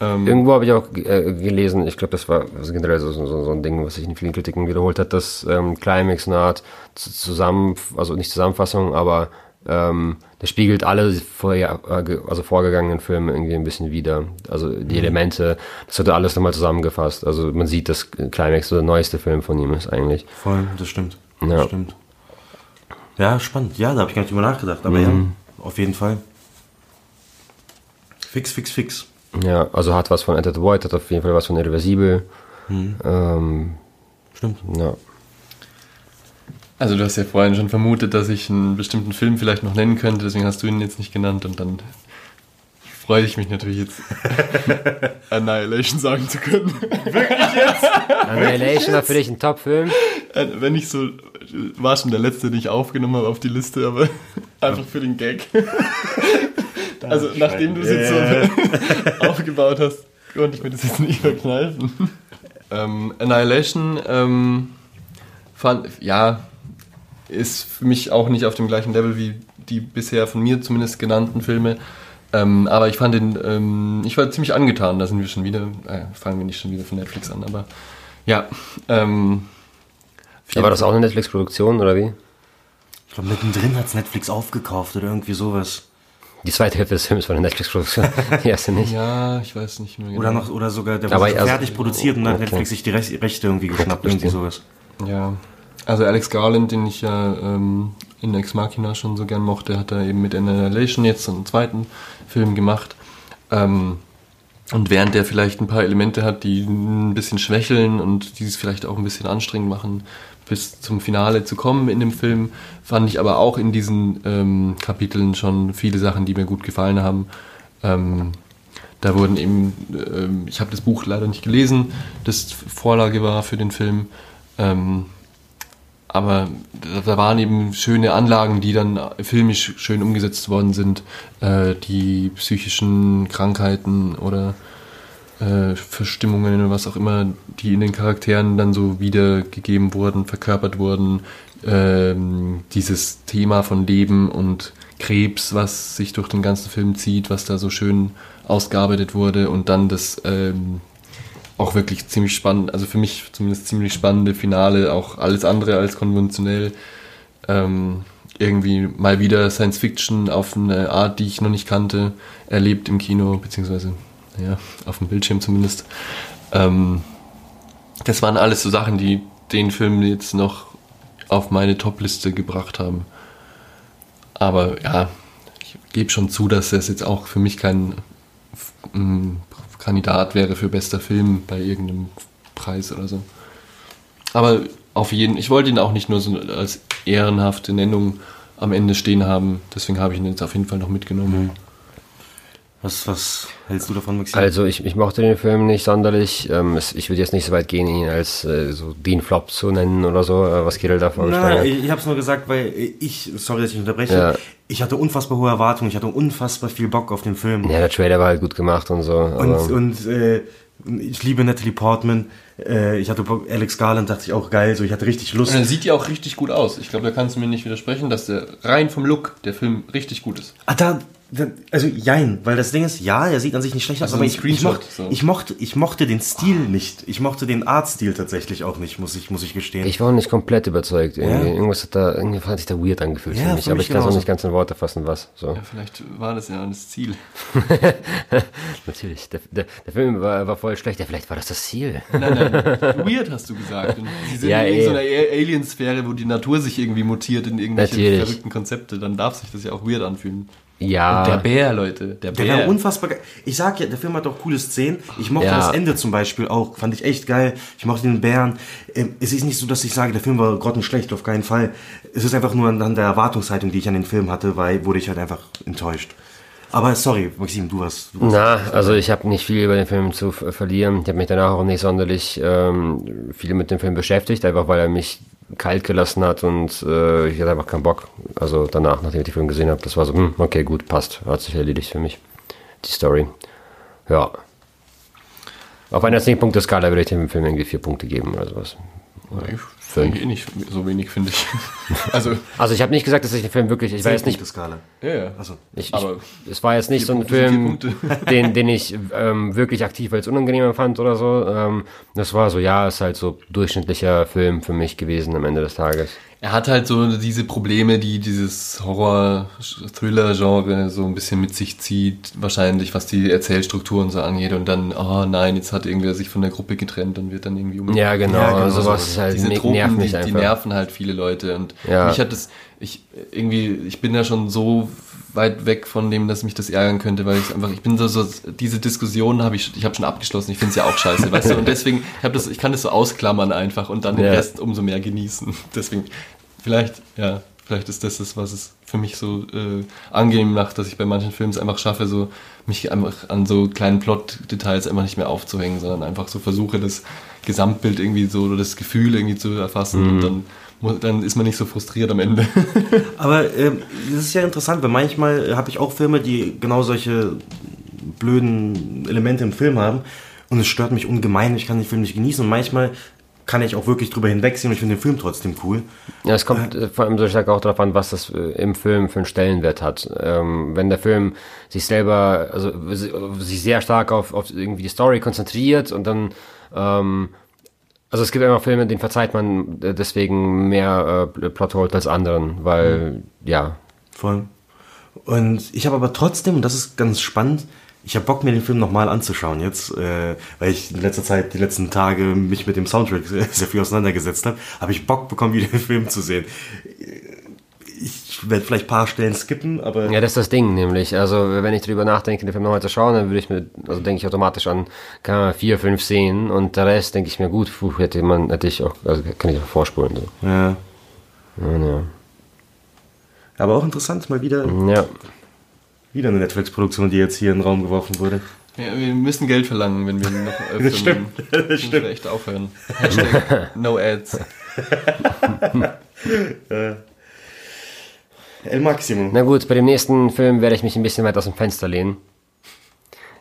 Ähm, Irgendwo habe ich auch äh, gelesen, ich glaube, das war generell so, so, so ein Ding, was sich in vielen Kritiken wiederholt hat, dass ähm, Climax eine Art zu- zusammen, also nicht Zusammenfassung, aber ähm, das spiegelt alle vorher, äh, also vorgegangenen Filme irgendwie ein bisschen wieder. Also die Elemente, das wird alles nochmal zusammengefasst. Also man sieht, dass Climax so der neueste Film von ihm ist eigentlich. Voll, das stimmt. Ja. Das stimmt. Ja, spannend. Ja, da habe ich gar nicht drüber nachgedacht. Aber ja, auf jeden Fall. Fix, fix, fix. Ja, also hat was von Enter the Void, hat auf jeden Fall was von Irreversibel. Ähm, Stimmt. ja. Also du hast ja vorhin schon vermutet, dass ich einen bestimmten Film vielleicht noch nennen könnte, deswegen hast du ihn jetzt nicht genannt und dann freue ich mich natürlich jetzt Annihilation sagen zu können. Annihilation war für dich ein Top-Film. Äh, Wenn ich so, war schon der letzte, den ich aufgenommen habe auf die Liste, aber einfach für den Gag. Also nachdem du es jetzt so aufgebaut hast, konnte ich mir das jetzt nicht verkneifen. Ähm, Annihilation, ähm, fand, ja, ist für mich auch nicht auf dem gleichen Level wie die bisher von mir zumindest genannten Filme. Ähm, aber ich fand den, ähm, ich war ziemlich angetan, da sind wir schon wieder, äh, fangen wir nicht schon wieder von Netflix an, aber ja, ähm, Ja, war das auch eine Netflix-Produktion oder wie? Ich glaube, mittendrin hat's Netflix aufgekauft oder irgendwie sowas. Die zweite Hälfte des Films war eine Netflix-Produktion, die erste nicht. Ja, ich weiß nicht mehr genau. Oder noch, oder sogar, der Aber wurde also- fertig produziert und dann hat okay. Netflix sich die Rech- Rechte irgendwie geschnappt, irgendwie sowas. Ja, also Alex Garland, den ich ja ähm, in Ex Machina schon so gern mochte, hat er eben mit Annihilation jetzt einen zweiten Film gemacht. Ähm, und während der vielleicht ein paar Elemente hat, die ein bisschen schwächeln und die es vielleicht auch ein bisschen anstrengend machen, bis zum Finale zu kommen in dem Film, fand ich aber auch in diesen ähm, Kapiteln schon viele Sachen, die mir gut gefallen haben. Ähm, da wurden eben, ähm, ich habe das Buch leider nicht gelesen, das Vorlage war für den Film. Ähm, aber da- da waren eben schöne Anlagen, die dann filmisch schön umgesetzt worden sind. Äh, die psychischen Krankheiten oder äh, Verstimmungen oder was auch immer, die in den Charakteren dann so wiedergegeben wurden, verkörpert wurden. Ähm, dieses Thema von Leben und Krebs, was sich durch den ganzen Film zieht, was da so schön ausgearbeitet wurde und dann das ähm, auch wirklich ziemlich spannend, also für mich zumindest ziemlich spannende Finale, auch alles andere als konventionell. Ähm, irgendwie mal wieder Science Fiction auf eine Art, die ich noch nicht kannte, erlebt im Kino, beziehungsweise ja, auf dem Bildschirm zumindest. Ähm, das waren alles so Sachen, die den Film jetzt noch auf meine Top-Liste gebracht haben. Aber ja, ich gebe schon zu, dass das jetzt auch für mich kein mm, Kandidat wäre für bester Film bei irgendeinem Preis oder so. Aber auf jeden ich wollte ihn auch nicht nur so als ehrenhafte Nennung am Ende stehen haben. Deswegen habe ich ihn jetzt auf jeden Fall noch mitgenommen. Was, was hältst du davon, Maxim? Also ich, ich mochte den Film nicht sonderlich. Ähm, es, ich würde jetzt nicht so weit gehen, ihn als äh, so den Flop zu nennen oder so, äh, was Kirill da vorgeschlagen Nein, hat. ich, ich habe es nur gesagt, weil ich, sorry, dass ich unterbreche, Ja. ich hatte unfassbar hohe Erwartungen, ich hatte unfassbar viel Bock auf den Film. Ja, der Trailer war halt gut gemacht und so. Und, Aber, und äh, ich liebe Natalie Portman, äh, ich hatte Bock, Alex Garland, dachte ich auch geil, so ich hatte richtig Lust. Und er sieht ja auch richtig gut aus. Ich glaube, da kannst du mir nicht widersprechen, dass der rein vom Look der Film richtig gut ist. Ah, da, also jein, weil das Ding ist, ja, er sieht an sich nicht schlecht aus, Also aber ich, ich, Screenshot, mochte, so. ich, mochte, ich mochte den Stil nicht. Ich mochte den Artstil tatsächlich auch nicht, muss ich, muss ich gestehen. ich war auch nicht komplett überzeugt. Irgendwie. Ja? Irgendwas hat da, irgendwie hat sich da weird angefühlt Ja, für mich. für Aber ich kann es auch nicht ganz in Worte fassen, was. So. Ja, vielleicht war das ja das Ziel. Natürlich. Der, der, der Film war, war voll schlecht. Ja, vielleicht war das das Ziel. Nein, nein, weird hast du gesagt. Und sie sind Ja, in eh. so einer Alien-Sphäre, wo die Natur sich irgendwie mutiert in irgendwelche Natürlich. verrückten Konzepte. Dann darf sich das ja auch weird anfühlen. Ja. Der Bär, Leute. Der Der war Bär. unfassbar geil. Ich sag ja, der Film hat auch coole Szenen. Ich mochte Ja. das Ende zum Beispiel auch. Fand ich echt geil. Ich mochte den Bären. Ähm, Es ist nicht so, dass ich sage, der Film war grottenschlecht, auf keinen Fall. Es ist einfach nur an der Erwartungshaltung, die ich an den Film hatte, weil wurde ich halt einfach enttäuscht. Aber sorry, Maxim, du warst. Du warst Na, also ich habe nicht viel über den Film zu verlieren. Ich habe mich danach auch nicht sonderlich ähm, viel mit dem Film beschäftigt, einfach weil er mich kalt gelassen hat und äh, ich hatte einfach keinen Bock. Also danach, nachdem ich den Film gesehen habe, das war so, hm, okay, gut, passt, hat sich erledigt für mich. Die Story. Ja. Auf einer 10-Punkte-Skala würde ich dem Film irgendwie vier Punkte geben oder sowas. Ich finde eh nicht so wenig, finde ich. also, Also ich habe nicht gesagt, dass ich den Film wirklich, ich weiß nicht, Skala. ja, ja. Achso. Ich, Aber ich, es war jetzt nicht so ein Film, den, den ich ähm, wirklich aktiv als unangenehm empfand oder so. Ähm, das war so, ja, ist halt so durchschnittlicher Film für mich gewesen am Ende des Tages. Er hat halt so diese Probleme, die dieses Horror-Thriller-Genre so ein bisschen mit sich zieht, wahrscheinlich, was die Erzählstrukturen so angeht. Und dann, oh nein, jetzt hat irgendwer sich von der Gruppe getrennt und wird dann irgendwie um. Ja, genau, Ja, genau, sowas so. ist halt, diese ne- Tropen, nervt mich die, einfach. die nerven halt viele Leute. Und Ja. mich hat das, ich irgendwie, ich bin ja schon so weit weg von dem, dass mich das ärgern könnte, weil ich einfach, ich bin so, so diese Diskussion habe ich, ich habe schon abgeschlossen. Ich finde es ja auch scheiße, weißt du. Und deswegen, ich das, ich kann das so ausklammern einfach und dann den Ja. Rest umso mehr genießen. Deswegen, vielleicht, ja, vielleicht ist das das, was es für mich so äh, angenehm macht, dass ich bei manchen Filmen es einfach schaffe, so mich einfach an so kleinen Plot-Details einfach nicht mehr aufzuhängen, sondern einfach so versuche, das Gesamtbild irgendwie so oder das Gefühl irgendwie zu erfassen und dann, dann ist man nicht so frustriert am Ende. Aber ähm, das ist ja interessant, weil manchmal habe ich auch Filme, die genau solche blöden Elemente im Film haben und es stört mich ungemein, ich kann den Film nicht genießen und manchmal kann ich auch wirklich drüber hinwegsehen und ich finde den Film trotzdem cool. Ja, es kommt äh, vor allem so stark auch darauf an, was das äh, im Film für einen Stellenwert hat. Ähm, wenn der Film sich selber, also si- sich sehr stark auf, auf irgendwie die Story konzentriert und dann, ähm, also es gibt einfach Filme, denen verzeiht man äh, deswegen mehr äh, Plotholes als anderen, weil, ja, Voll. Und ich habe aber trotzdem, und das ist ganz spannend, ich habe Bock, mir den Film nochmal anzuschauen jetzt, äh, weil ich in letzter Zeit, die letzten Tage mich mit dem Soundtrack sehr, sehr viel auseinandergesetzt habe, habe ich Bock bekommen, wieder den Film zu sehen. Ich werde vielleicht ein paar Stellen skippen, aber Ja, das ist das Ding, nämlich. Also, wenn ich drüber nachdenke, den Film nochmal zu schauen, dann würde ich mir, also denke ich automatisch an, keine Ahnung, vier, fünf Szenen und der Rest denke ich mir, gut, puh, hätte man, hätte ich auch, also kann ich auch vorspulen, so. ja. Ja, ja. Aber auch interessant, mal wieder, ja. wieder eine Netflix-Produktion, die jetzt hier in den Raum geworfen wurde. Ja, wir müssen Geld verlangen, wenn wir noch öfter Das stimmt, das stimmt. echt aufhören. Hashtag no ads. El Maximum. Na gut, bei dem nächsten Film werde ich mich ein bisschen weit aus dem Fenster lehnen.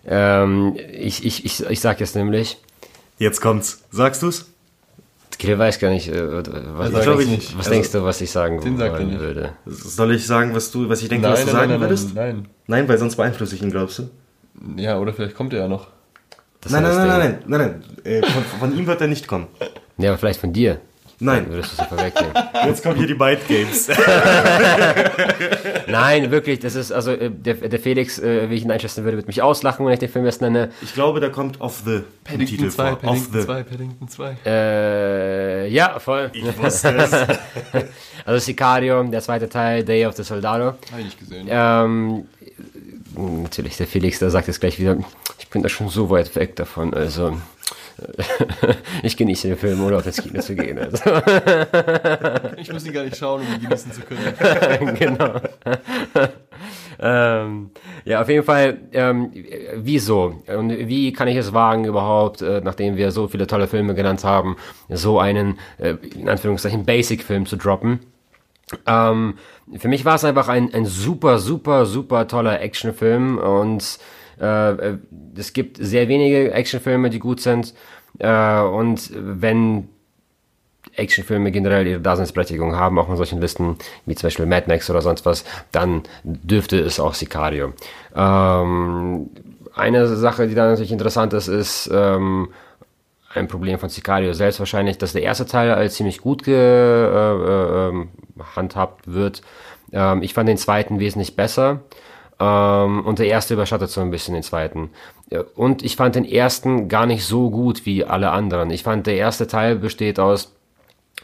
Ähm, ich, ich, ich, ich sag jetzt nämlich, Jetzt kommt's. Sagst du's? Kirill weiß gar nicht, äh, was, glaub ich ich nicht. was Also, denkst du, was ich sagen würde? Soll ich sagen, was du, was ich denke, was Nein, du nein, sagen nein, nein, würdest? nein, Nein, weil sonst beeinflusse ich ihn, glaubst du? nein. Ja, oder vielleicht kommt er ja noch. Das Nein, ist nein, das nein, Ding. nein, nein, nein, äh, von, von ihm wird er nicht kommen. Ja, aber vielleicht von dir. Nein, Würdest du es vorwegnehmen. jetzt kommen hier die Byte Games. Nein, wirklich, das ist, also äh, der, der Felix, äh, wie ich ihn einschätzen würde, wird mich auslachen, wenn ich den Film jetzt nenne. Ich glaube, der kommt off the Paddington Titel 2, vor. Off Paddington the. 2, Paddington 2. Äh, ja, voll. Ich wusste es. Also Sicario, der zweite Teil, Day of the Soldado. Habe ich nicht gesehen. Ähm, natürlich, der Felix, der sagt jetzt gleich wieder, ich bin da schon so weit weg davon. Also, ich genieße den Film, ohne auf ins Kino zu gehen. Also. Ich muss ihn gar nicht schauen, um ihn genießen zu können. genau. ähm, ja, auf jeden Fall, ähm, wieso? Und wie kann ich es wagen, überhaupt, äh, nachdem wir so viele tolle Filme genannt haben, so einen, äh, in Anführungszeichen, Basic-Film zu droppen? Ähm, für mich war es einfach ein, ein super, super, super toller Actionfilm und äh, äh, es gibt sehr wenige Actionfilme, die gut sind. Äh, und wenn Actionfilme generell ihre Daseinsberechtigung haben, auch in solchen Listen wie zum Beispiel Mad Max oder sonst was, dann dürfte es auch Sicario. Ähm, eine Sache, die da natürlich interessant ist, ist ähm, ein Problem von Sicario selbst wahrscheinlich, dass der erste Teil als ziemlich gut gehandhabt äh, äh, wird. Ähm, ich fand den zweiten wesentlich besser. Ähm, und der erste überschattet so ein bisschen den zweiten. Und ich fand den ersten gar nicht so gut wie alle anderen. Ich fand, der erste Teil besteht aus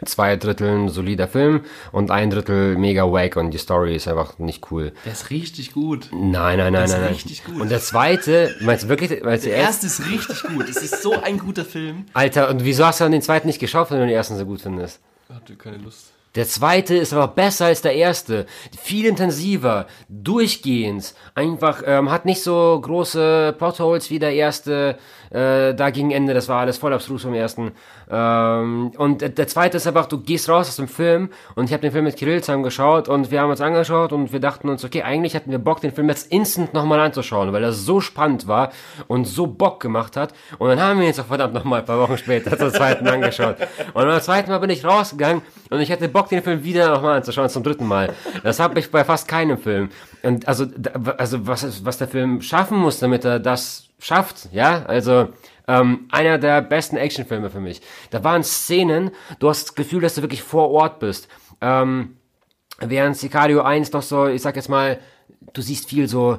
zwei Dritteln solider Film und ein Drittel mega wack und die Story ist einfach nicht cool. Der ist richtig gut. Nein, nein, nein, ist nein, nein. richtig gut. Und der zweite, meinst du wirklich, meinst du Der erst? erste ist richtig gut. Es ist so ein guter Film. Alter, und wieso hast du dann den zweiten nicht geschaut, wenn du den ersten so gut findest? Hatte keine Lust. Der zweite ist aber besser als der erste. Viel intensiver, durchgehend. Einfach, ähm, hat nicht so große Plotholes wie der erste. Äh, da gegen Ende, das war alles voll abstrus vom ersten. Ähm, und der- zweite ist einfach, du gehst raus aus dem Film und ich habe den Film mit Kirill zusammen geschaut und wir haben uns angeschaut und wir dachten uns, okay, eigentlich hatten wir Bock, den Film jetzt instant nochmal anzuschauen, weil er so spannend war und so Bock gemacht hat. Und dann haben wir ihn jetzt auch verdammt nochmal ein paar Wochen später zum zweiten angeschaut. Und beim zweiten Mal bin ich rausgegangen und ich hatte Bock, den Film wieder nochmal anzuschauen, zum dritten Mal. Das habe ich bei fast keinem Film. Und also, also was, was der Film schaffen muss, damit er das schafft, ja, also ähm, einer der besten Actionfilme für mich. Da waren Szenen, du hast das Gefühl, dass du wirklich vor Ort bist. Ähm, während Sicario 1 noch so, ich sag jetzt mal, du siehst viel so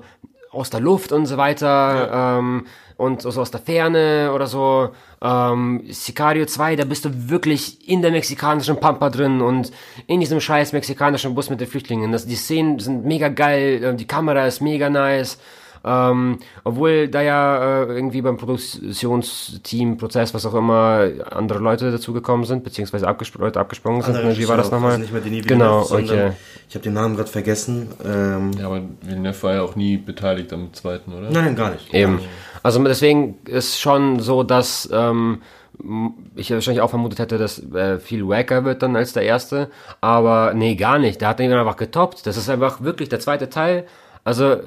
aus der Luft und so weiter ähm, und so aus der Ferne oder so. Ähm, Sicario 2, da bist du wirklich in der mexikanischen Pampa drin und in diesem scheiß mexikanischen Bus mit den Flüchtlingen. Das, die Szenen sind mega geil, äh, die Kamera ist mega nice. Ähm, obwohl da ja äh, irgendwie beim Produktionsteam, Prozess, was auch immer, andere Leute dazugekommen sind, beziehungsweise abgespr Leute abgesprungen sind. Andere? Wie war das nochmal? also nicht mehr Denis Genau, okay. Ich habe den Namen gerade vergessen. Ähm, Ja, aber Villeneuve war ja auch nie beteiligt am zweiten, oder? Nein, gar nicht. Eben. Also deswegen ist schon so, dass ähm, ich wahrscheinlich auch vermutet hätte, dass äh, viel wacker wird dann als der erste. Aber nee, gar nicht. Der hat den einfach getoppt. Das ist einfach wirklich der zweite Teil. Also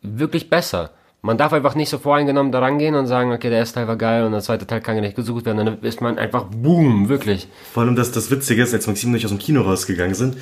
wirklich besser. Man darf einfach nicht so voreingenommen da rangehen und sagen, okay, der erste Teil war geil und der zweite Teil kann nicht gesucht werden. Dann ist man einfach boom, wirklich. Vor allem, dass das Witzige ist, als Maxim und ich aus dem Kino rausgegangen sind,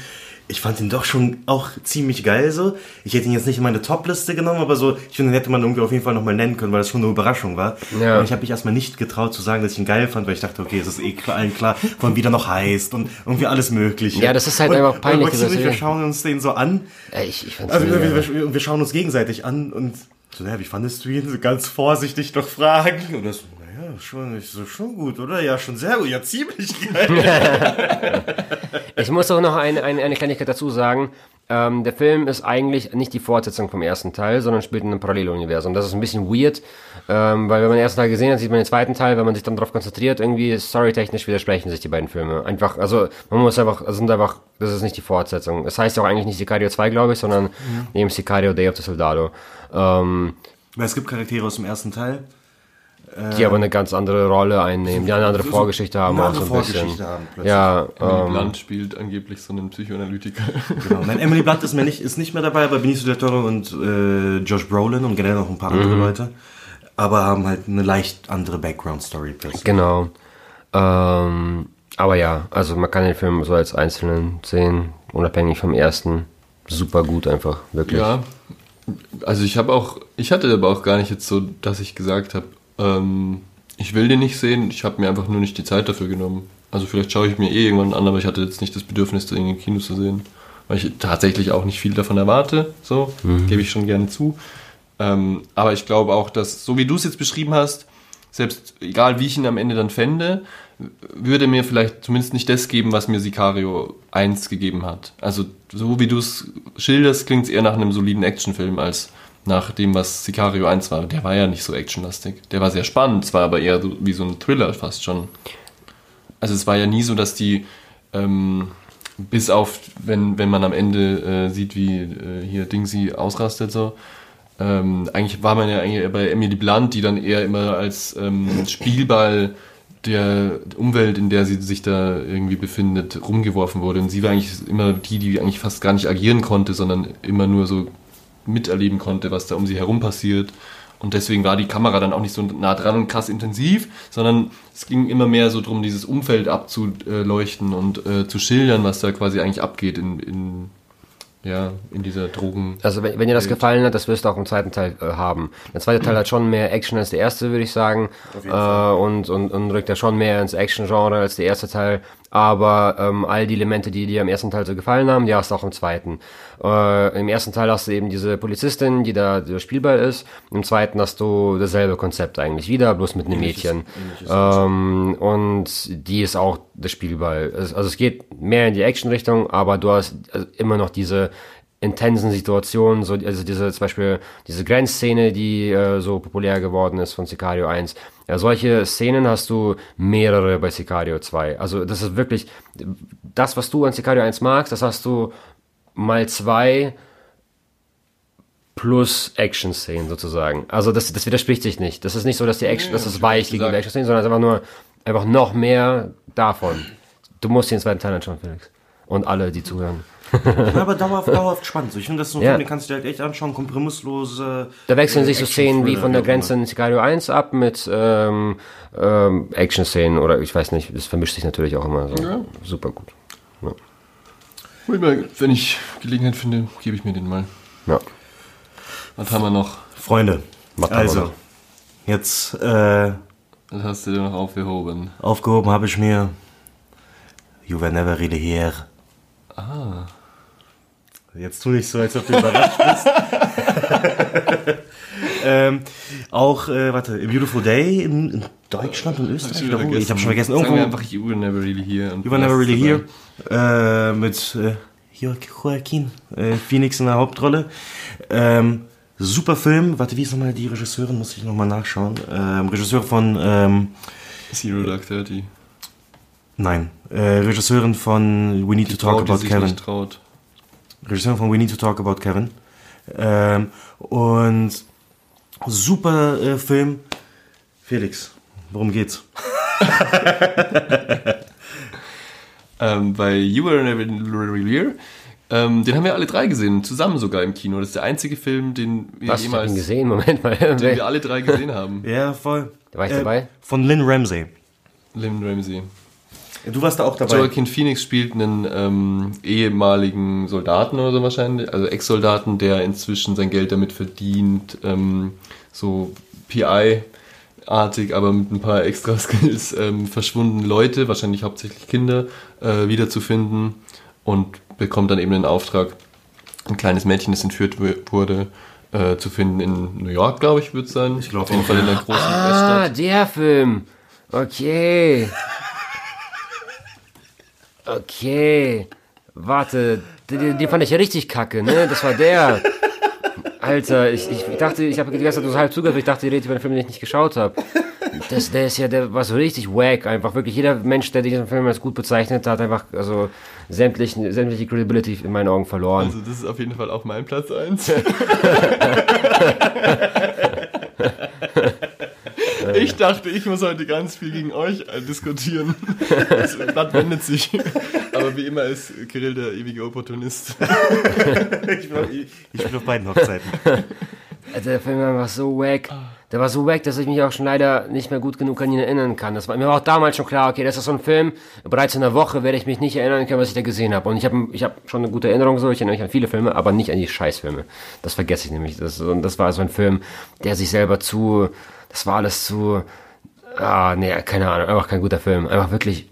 ich fand ihn doch schon auch ziemlich geil so. Ich hätte ihn jetzt nicht in meine Top-Liste genommen, aber so, ich finde, den hätte man irgendwie auf jeden Fall nochmal nennen können, weil das schon eine Überraschung war. Ja. Und ich habe mich erstmal nicht getraut zu sagen, dass ich ihn geil fand, weil ich dachte, okay, es ist eh allen klar, von wie der noch heißt und irgendwie alles mögliche. Ja, das ist halt und, einfach peinlich, Und Maxim wir schauen uns den so an. Äh, Ich, ich fand's Also wir, wir, wir, schauen uns gegenseitig an und so, naja, wie fandest du ihn? So ganz vorsichtig noch fragen. Und das, naja, schon, ich so, schon gut, oder? Ja, schon sehr gut, ja, ziemlich geil. Ich muss auch noch eine, eine, eine Kleinigkeit dazu sagen. Ähm, der Film ist eigentlich nicht die Fortsetzung vom ersten Teil, sondern spielt in einem Paralleluniversum. Das ist ein bisschen weird, ähm, weil wenn man den ersten Teil gesehen hat, sieht man den zweiten Teil, wenn man sich dann darauf konzentriert, irgendwie storytechnisch widersprechen sich die beiden Filme. Einfach, also man muss einfach, also sind einfach, das ist nicht die Fortsetzung. Es heißt ja auch eigentlich nicht Sicario 2, glaube ich, sondern eben Sicario Day of the Soldado. Ähm, Weil es gibt Charaktere aus dem ersten Teil. Die aber eine ganz andere Rolle einnehmen, die eine andere so- Vorgeschichte haben. eine auch so andere ein bisschen. Vorgeschichte haben plötzlich. Ja, Emily ähm, Blunt spielt angeblich so einen Psychoanalytiker. Genau. Nein, Emily Blunt ist, mir nicht, ist nicht mehr dabei, aber Benicio del Toro und äh, Josh Brolin und generell noch ein paar andere Leute. Aber haben halt eine leicht andere Background-Story plötzlich. Genau. Ähm, aber ja, also man kann den Film so als einzelnen sehen, unabhängig vom ersten. Super gut einfach, wirklich. Ja, also ich habe auch, ich hatte aber auch gar nicht jetzt so, dass ich gesagt habe, ähm, ich will den nicht sehen, ich habe mir einfach nur nicht die Zeit dafür genommen. Also vielleicht schaue ich mir eh irgendwann an, aber ich hatte jetzt nicht das Bedürfnis, den in den Kino zu sehen, weil ich tatsächlich auch nicht viel davon erwarte, so, gebe ich schon gerne zu. Ähm, aber ich glaube auch, dass, so wie du es jetzt beschrieben hast, selbst egal wie ich ihn am Ende dann fände, würde mir vielleicht zumindest nicht das geben, was mir Sicario 1 gegeben hat. Also so wie du es schilderst, klingt es eher nach einem soliden Actionfilm als nach dem, was Sicario 1 war. Der war ja nicht so actionlastig. Der war sehr spannend, es war aber eher so, wie so ein Thriller fast schon. Also es war ja nie so, dass die ähm, bis auf, wenn, wenn man am Ende äh, sieht, wie äh, hier Dingsy ausrastet so, ähm, eigentlich war man ja eigentlich bei Emily Blunt, die dann eher immer als ähm, Spielball der Umwelt, in der sie sich da irgendwie befindet, rumgeworfen wurde. Und sie war eigentlich immer die, die eigentlich fast gar nicht agieren konnte, sondern immer nur so miterleben konnte, was da um sie herum passiert. Und deswegen war die Kamera dann auch nicht so nah dran und krass intensiv, sondern es ging immer mehr so drum, dieses Umfeld abzuleuchten und äh, zu schildern, was da quasi eigentlich abgeht in, in, ja, in dieser Drogen. Also wenn, wenn dir das Welt. gefallen hat, das wirst du auch im zweiten Teil äh, haben. Der zweite Teil hat schon mehr Action als der erste, würde ich sagen. Äh, und, und, und rückt ja schon mehr ins Action-Genre als der erste Teil. Aber ähm, all die Elemente, die dir im ersten Teil so gefallen haben, die hast du auch im zweiten. Äh, Im ersten Teil hast du eben diese Polizistin, die da der Spielball ist. Im zweiten hast du dasselbe Konzept eigentlich wieder, bloß mit einem Mädchen. Ähm, und die ist auch der Spielball. Also es geht mehr in die Action-Richtung, aber du hast also immer noch diese intensen Situationen, so, also diese, zum Beispiel diese Grenzszene, die äh, so populär geworden ist von Sicario 1. Ja, solche Szenen hast du mehrere bei Sicario 2. Also das ist wirklich, das, was du an Sicario 1 magst, das hast du mal zwei plus Action-Szenen sozusagen. Also das, das widerspricht sich nicht. Das ist nicht so, dass die Action, das ist weich gegenüber gesagt. Action-Szenen, sondern es ist einfach nur, einfach noch mehr davon. Du musst den zweiten Teil anschauen, Felix. Und alle, die zuhören. Ja, aber dauerhaft, dauerhaft spannend. So, ich finde das so ein Ja. Film, den kannst du dir halt echt anschauen, kompromisslos. Äh, Da wechseln sich so Szenen wie von der immer. Grenze in Sicario 1 ab mit ähm, ähm, Action-Szenen oder ich weiß nicht, das vermischt sich natürlich auch immer so. Super gut. Ich mal, wenn ich Gelegenheit finde, gebe ich mir den mal. Ja. Was haben wir noch? Freunde, Was also, noch? jetzt äh, Was hast du dir noch aufgehoben? aufgehoben habe ich mir You Were Never Really Here. Ah. Jetzt tu nicht so, als ob du überrascht bist. ähm, auch, äh, warte, A Beautiful Day in, in Deutschland und Österreich. Oder wo? Ich habe schon vergessen. Sagen wir Irgendwo. einfach You Were Never Really Here. You Were Never Really Here. Äh, mit äh, Jo- Joaquin äh, Phoenix in der Hauptrolle. Ähm, super Film. Warte, wie ist nochmal die Regisseurin? Muss ich nochmal nachschauen. Ähm, Regisseur von, ähm. Zero Dark Thirty. nein, äh, Regisseurin von We Need to Talk Frau, die About sich Kevin. nicht traut. Regisseur von We Need to Talk About Kevin. Ähm, und super äh, Film. Felix, worum geht's? Ähm, bei You Were Never Really Here. Ähm, den haben wir alle drei gesehen, zusammen sogar im Kino. Das ist der einzige Film, den wir Was, jemals, gesehen? Moment mal. den wir alle drei gesehen haben. Ja, voll. War ich dabei? Von Lynn Ramsey. Lynn Ramsey. Du warst da auch dabei. Joaquin Phoenix spielt einen ähm, ehemaligen Soldaten oder so wahrscheinlich, also Ex-Soldaten, der inzwischen sein Geld damit verdient, ähm, so PI-artig, aber mit ein paar extra Skills, ähm, verschwundene Leute, wahrscheinlich hauptsächlich Kinder, äh, wiederzufinden und bekommt dann eben den Auftrag, ein kleines Mädchen, das entführt wu- wurde, äh, zu finden in New York, glaube ich, wird es sein. Ich glaub Auf jeden Fall in einer großen Ah, US-Stadt. der Film. Okay. Okay. Warte, den, den fand ich ja richtig kacke, ne? Das war der. Alter, ich, ich dachte, ich habe die ganze Zeit so halb zugehört, ich dachte, ihr redet über den Film, den ich nicht geschaut habe. Das, der ist ja, der war so richtig wack, einfach wirklich jeder Mensch, der diesen Film als gut bezeichnet hat, einfach also sämtlichen, sämtliche Credibility in meinen Augen verloren. Also das ist auf jeden Fall auch mein Platz 1. ich dachte, ich muss heute ganz viel gegen euch äh, diskutieren. Das Blatt wendet sich. Aber wie immer ist Kirill der ewige Opportunist. ich, bin, ich, ich bin auf beiden Hochzeiten. Also der Film war einfach so wack. Der war so wack, dass ich mich auch schon leider nicht mehr gut genug an ihn erinnern kann. Das war, mir war auch damals schon klar, okay, das ist so ein Film, bereits in einer Woche werde ich mich nicht erinnern können, was ich da gesehen habe. Und ich habe ich hab schon eine gute Erinnerung so, ich erinnere mich an viele Filme, aber nicht an die Scheißfilme. Das vergesse ich nämlich. Das, und das war so ein Film, der sich selber zu, das war alles zu, ah, nee, keine Ahnung, einfach kein guter Film. Einfach wirklich,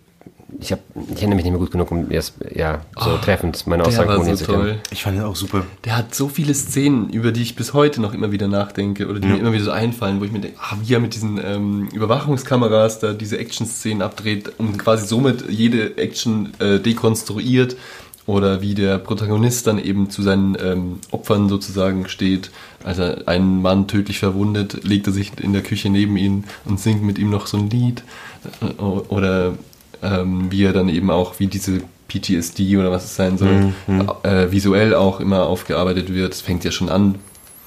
ich, hab, ich erinnere mich nicht mehr gut genug, um jetzt, ja, so treffend meine Der Aussagen so zu können. toll. Ich fand ihn auch super. Der hat so viele Szenen, über die ich bis heute noch immer wieder nachdenke oder die mir immer wieder so einfallen, wo ich mir denke, ah, wie er mit diesen ähm, Überwachungskameras da diese Action-Szenen abdreht und quasi somit jede Action äh, dekonstruiert oder wie der Protagonist dann eben zu seinen ähm, Opfern sozusagen steht. Als er einen Mann tödlich verwundet, legt er sich in der Küche neben ihn und singt mit ihm noch so ein Lied. Äh, Oder ähm, wie er dann eben auch, wie diese PTSD oder was es sein soll, äh, visuell auch immer aufgearbeitet wird. Es fängt ja schon an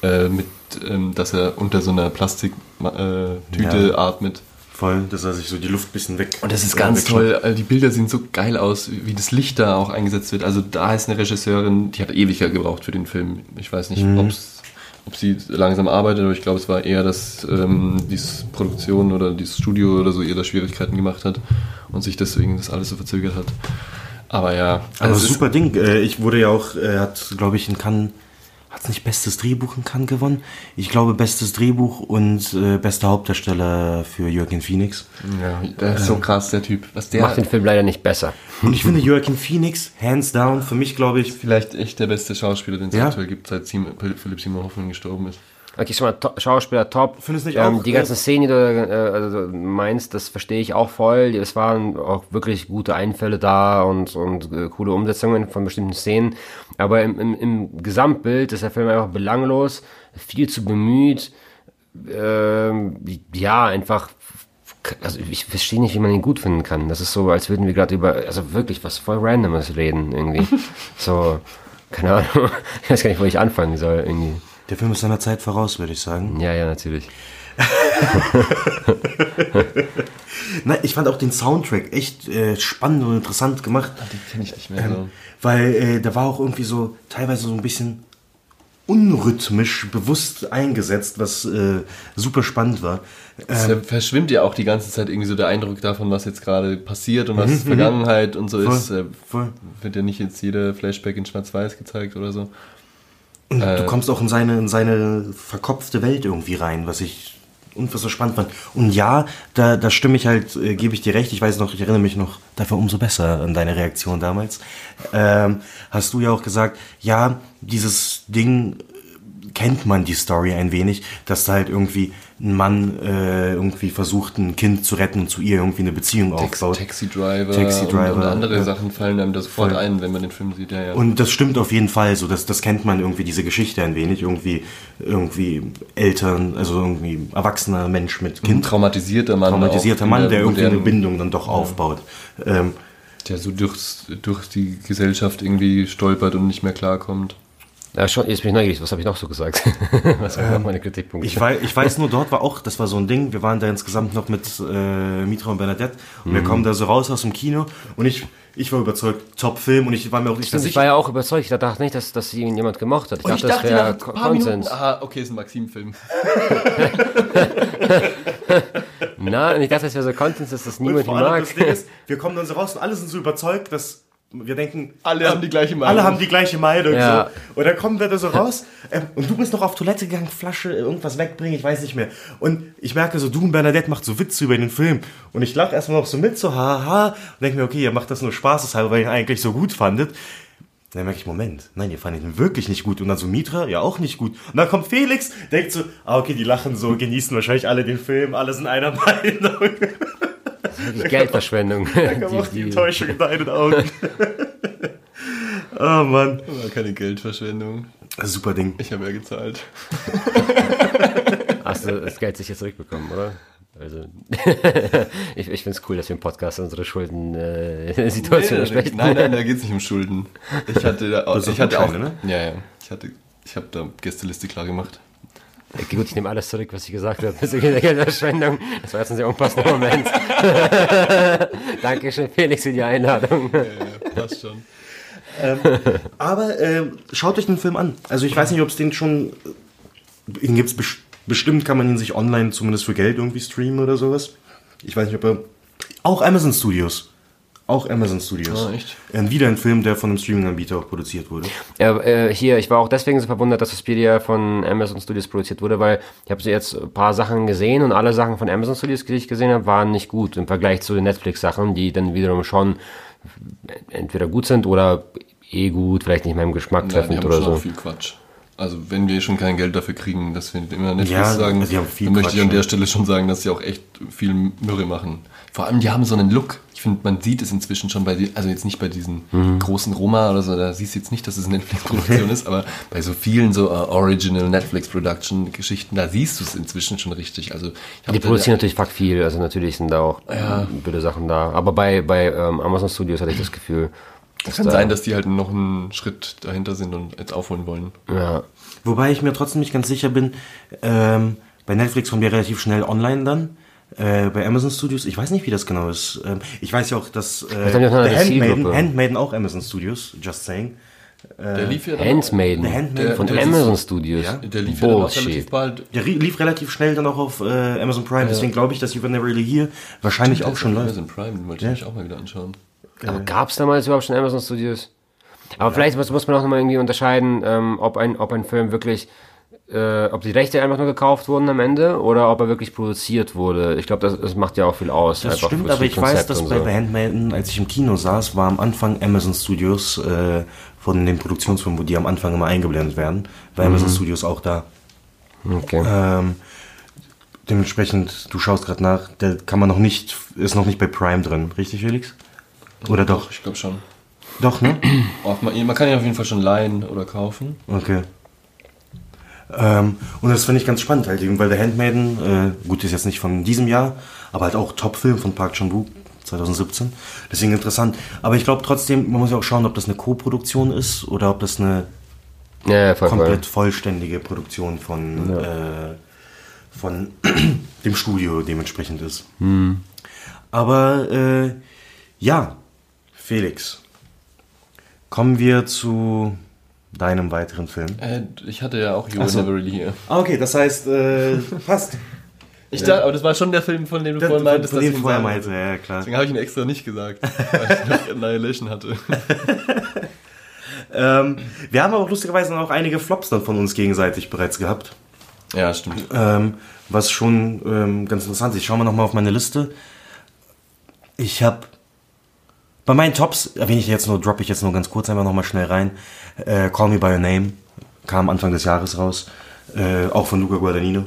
äh, mit, ähm, dass er unter so einer Plastiktüte äh, Ja. atmet. Voll, dass er sich so die Luft ein bisschen weg. Und das ist ganz toll. äh, Die Bilder sehen so geil aus, wie das Licht da auch eingesetzt wird. Also da ist eine Regisseurin, die hat ewig gebraucht für den Film. Ich weiß nicht, ob's, ob sie langsam arbeitet, aber ich glaube, es war eher, dass ähm, diese Produktion oder dieses Studio oder so ihr da Schwierigkeiten gemacht hat und sich deswegen das alles so verzögert hat. Aber ja, Aber es ist- super Ding. Äh, Ich wurde ja auch, äh, hat, glaube ich, in Cannes, hat es nicht bestes Drehbuch in Cannes gewonnen? Ich glaube, bestes Drehbuch und äh, bester Hauptdarsteller für Joaquin Phoenix. Ja, der ist so krass, der Typ. Was der Macht den Film leider nicht besser. Und ich finde Joaquin Phoenix, hands down, für mich, glaube ich, vielleicht echt der beste Schauspieler, den es Ja. aktuell gibt, seit Sim Philipp Simon Hoffmann gestorben ist. Okay, schon mal to Schauspieler top. Findest nicht ähm, auch, Die äh, ganzen Szenen, die du äh, also meinst, das verstehe ich auch voll. Es waren auch wirklich gute Einfälle da und, und äh, coole Umsetzungen von bestimmten Szenen. Aber im, im, im Gesamtbild ist der Film einfach belanglos, viel zu bemüht. Ähm, ja, einfach. Also ich verstehe nicht, wie man ihn gut finden kann. Das ist so, als würden wir gerade über, also wirklich was voll Randomes reden irgendwie. so, keine Ahnung. Ich weiß gar nicht, wo ich anfangen soll irgendwie. Der Film ist seiner Zeit voraus, würde ich sagen. Ja, ja, natürlich. Na, ich fand auch den Soundtrack echt äh, spannend und interessant gemacht. Den kenne ich nicht mehr so. Weil äh, da war auch irgendwie so teilweise so ein bisschen unrhythmisch bewusst eingesetzt, was äh, super spannend war. Es Ähm, verschwimmt ja auch die ganze Zeit irgendwie so der Eindruck davon, was jetzt gerade passiert und was Vergangenheit und so Mhm, Voll, ist. Äh, voll. Wird ja nicht jetzt jeder Flashback in Schwarz-Weiß gezeigt oder so. Und Äh, du kommst auch in seine, in seine verkopfte Welt irgendwie rein, was ich unfassbar spannend fand. Und ja, da, da stimme ich halt, äh, gebe ich dir recht, ich weiß noch, ich erinnere mich noch dafür umso besser an deine Reaktion damals. Ähm, hast du ja auch gesagt, ja, dieses Ding kennt man die Story ein wenig, dass da halt irgendwie ein Mann äh, irgendwie versucht, ein Kind zu retten und zu ihr irgendwie eine Beziehung aufbaut. Taxi Driver, Taxi Driver, und, und andere ja. Sachen fallen einem da sofort Voll. ein, wenn man den Film sieht. Ja, ja. Und das stimmt auf jeden Fall, so das, das kennt man irgendwie diese Geschichte ein wenig, irgendwie irgendwie Eltern, also irgendwie erwachsener Mensch mit ein Kind, traumatisierter Mann. traumatisierter Mann, der irgendwie eine Bindung dann doch aufbaut. Ähm, Der so durchs, durch die Gesellschaft irgendwie stolpert und nicht mehr klarkommt. Ja, schon, jetzt bin ich neugierig, was habe ich noch so gesagt? was waren noch meine Kritikpunkte? ich, weiß, ich weiß nur, dort war auch, das war so ein Ding, wir waren da insgesamt noch mit äh, Mitra und Bernadette und wir kommen da so raus aus dem Kino und ich, ich war überzeugt, Top-Film und ich war mir auch nicht Stimmt, ich war ja auch überzeugt, ich dachte nicht, dass, dass ihn jemand gemacht hat. Ich dachte, das wäre Konsens. aha, okay, ist ein Maxim-Film. Na, und ich dachte, das wäre so Konsens, dass das Und niemand vor allem mag. das Ding ist, wir kommen dann so raus und alle sind so überzeugt, dass wir denken, Alle haben die gleiche Meinung. Alle haben die gleiche Meinung. Ja. So. Und dann kommen wir da so raus ähm, und du bist noch auf Toilette gegangen, Flasche, irgendwas wegbringen, ich weiß nicht mehr. Und ich merke so, du und Bernadette macht so Witze über den Film. Und ich lache erstmal noch so mit, so haha, und denke mir, okay, ihr macht das nur spaßeshalber, weil ihr ihn eigentlich so gut fandet. Dann merke ich, Moment, nein, ihr fandet ihn wirklich nicht gut. Und dann so Mitra, ja auch nicht gut. Und dann kommt Felix, denkt so, ah, okay, die lachen so, genießen wahrscheinlich alle den Film, alle sind einer Meinung. Die Geldverschwendung. Da kam auch die Enttäuschung in deinen Augen. oh Mann. War keine Geldverschwendung. Super Ding. Ich habe ja gezahlt. Hast du das Geld sicher zurückbekommen, oder? Also, ich, ich finde es cool, dass wir im Podcast unsere Schulden-Situation besprechen. nein, nein, da geht es nicht um Schulden. Ich hatte, da, Das ich hatte auch, Gutscheine, ja, ja, ich hatte, ich habe da Gästeliste klar gemacht. Okay, gut, ich nehme alles zurück, was ich gesagt habe. Der Geldverschwendung. Das war jetzt ein sehr unpassender Moment. Dankeschön, Felix, für die Einladung. Passt schon. Aber ähm, schaut euch den Film an. Also ich weiß nicht, ob es den schon. Den gibt's bes bestimmt, kann man ihn sich online zumindest für Geld irgendwie streamen oder sowas. Ich weiß nicht, ob er. Auch Amazon Studios. Auch Amazon Studios. Ah, echt? Ähm, wieder ein Film, der von einem Streaming-Anbieter auch produziert wurde. Ja, äh, hier, ich war auch deswegen so verwundert, dass Suspiria von Amazon Studios produziert wurde, weil ich habe jetzt ein paar Sachen gesehen und alle Sachen von Amazon Studios, die ich gesehen habe, waren nicht gut im Vergleich zu den Netflix-Sachen, die dann wiederum schon entweder gut sind oder eh gut, vielleicht nicht meinem Geschmack treffend haben oder schon so. auch viel Quatsch. Also wenn wir schon kein Geld dafür kriegen, dass wir immer Netflix Ja, sagen, viel dann möchte ich an der ne? Stelle schon sagen, dass sie auch echt viel Mürre machen. Vor allem, die haben so einen Look. Ich finde, man sieht es inzwischen schon bei, die, also jetzt nicht bei diesen Mhm. großen Roma oder so, da siehst du jetzt nicht, dass es eine Netflix-Produktion ist, aber bei so vielen so äh, Original Netflix-Production-Geschichten, da siehst du es inzwischen schon richtig. Also Die produzieren natürlich fuck viel, also natürlich sind da auch Ja. blöde Sachen da. Aber bei, bei ähm, Amazon Studios hatte ich das Gefühl, Es kann sein, dass die halt noch einen Schritt dahinter sind und jetzt aufholen wollen. ja, Wobei ich mir trotzdem nicht ganz sicher bin, ähm, bei Netflix kommen die relativ schnell online dann. Äh, bei Amazon Studios, ich weiß nicht, wie das genau ist. Ähm, ich weiß ja auch, dass äh, der Handmaiden. Handmaiden auch Amazon Studios, just saying. Der lief ja dann Handmaiden Der Handmaiden von der- Amazon Studios. Ja. Der lief ja dann auch relativ Bullshit. bald. Der lief relativ schnell dann auch auf äh, Amazon Prime, deswegen glaube ich, dass You Were Never Really Here wahrscheinlich auch schon läuft. Amazon Prime, den wollte ich mich auch mal wieder anschauen. Aber gab es damals überhaupt schon Amazon Studios? Aber vielleicht muss, muss man auch nochmal irgendwie unterscheiden, ähm, ob, ein, ob ein Film wirklich, äh, ob die Rechte einfach nur gekauft wurden am Ende oder ob er wirklich produziert wurde. Ich glaube, das, das macht ja auch viel aus. Das stimmt, aber ich weiß, Konzept dass und bei so. The Handmaiden, als ich im Kino saß, war am Anfang Amazon Studios äh, von den Produktionsfirmen, wo die am Anfang immer eingeblendet werden, war Mhm. Amazon Studios auch da. Okay. Ähm, dementsprechend, du schaust gerade nach, der kann man noch nicht, ist noch nicht bei Prime drin, richtig Felix? Oder doch? Ich glaube schon. Doch, ne? Auch man, man kann ihn auf jeden Fall schon leihen oder kaufen. Okay. Ähm, und das finde ich ganz spannend halt eben, weil der Handmaiden, äh, gut, ist jetzt nicht von diesem Jahr, aber halt auch Top-Film von Park Chan-wook 2017. Deswegen interessant. Aber ich glaube trotzdem, man muss ja auch schauen, ob das eine Co-Produktion ist oder ob das eine ja, ja, voll, komplett voll. vollständige Produktion von, äh, von dem Studio dementsprechend ist. Aber äh, ja, Felix, kommen wir zu deinem weiteren Film. Äh, ich hatte ja auch You Ach so. Never Really Here. Ah, okay, das heißt, äh, passt. Ich dachte, aber das war schon der Film, von dem du vorhin meintest, von dem ich vorher meinte, ja, klar. Deswegen habe ich ihn extra nicht gesagt, weil ich noch Annihilation hatte. Ähm, wir haben aber auch lustigerweise noch einige Flops dann von uns gegenseitig bereits gehabt. Ja, stimmt. Ähm, was schon ähm, ganz interessant ist. Ich schaue mal nochmal auf meine Liste. Ich habe bei meinen Tops, erwähne ich jetzt nur, droppe ich jetzt nur ganz kurz einfach nochmal schnell rein. Äh, Call Me By Your Name kam Anfang des Jahres raus. Äh, auch von Luca Guadagnino.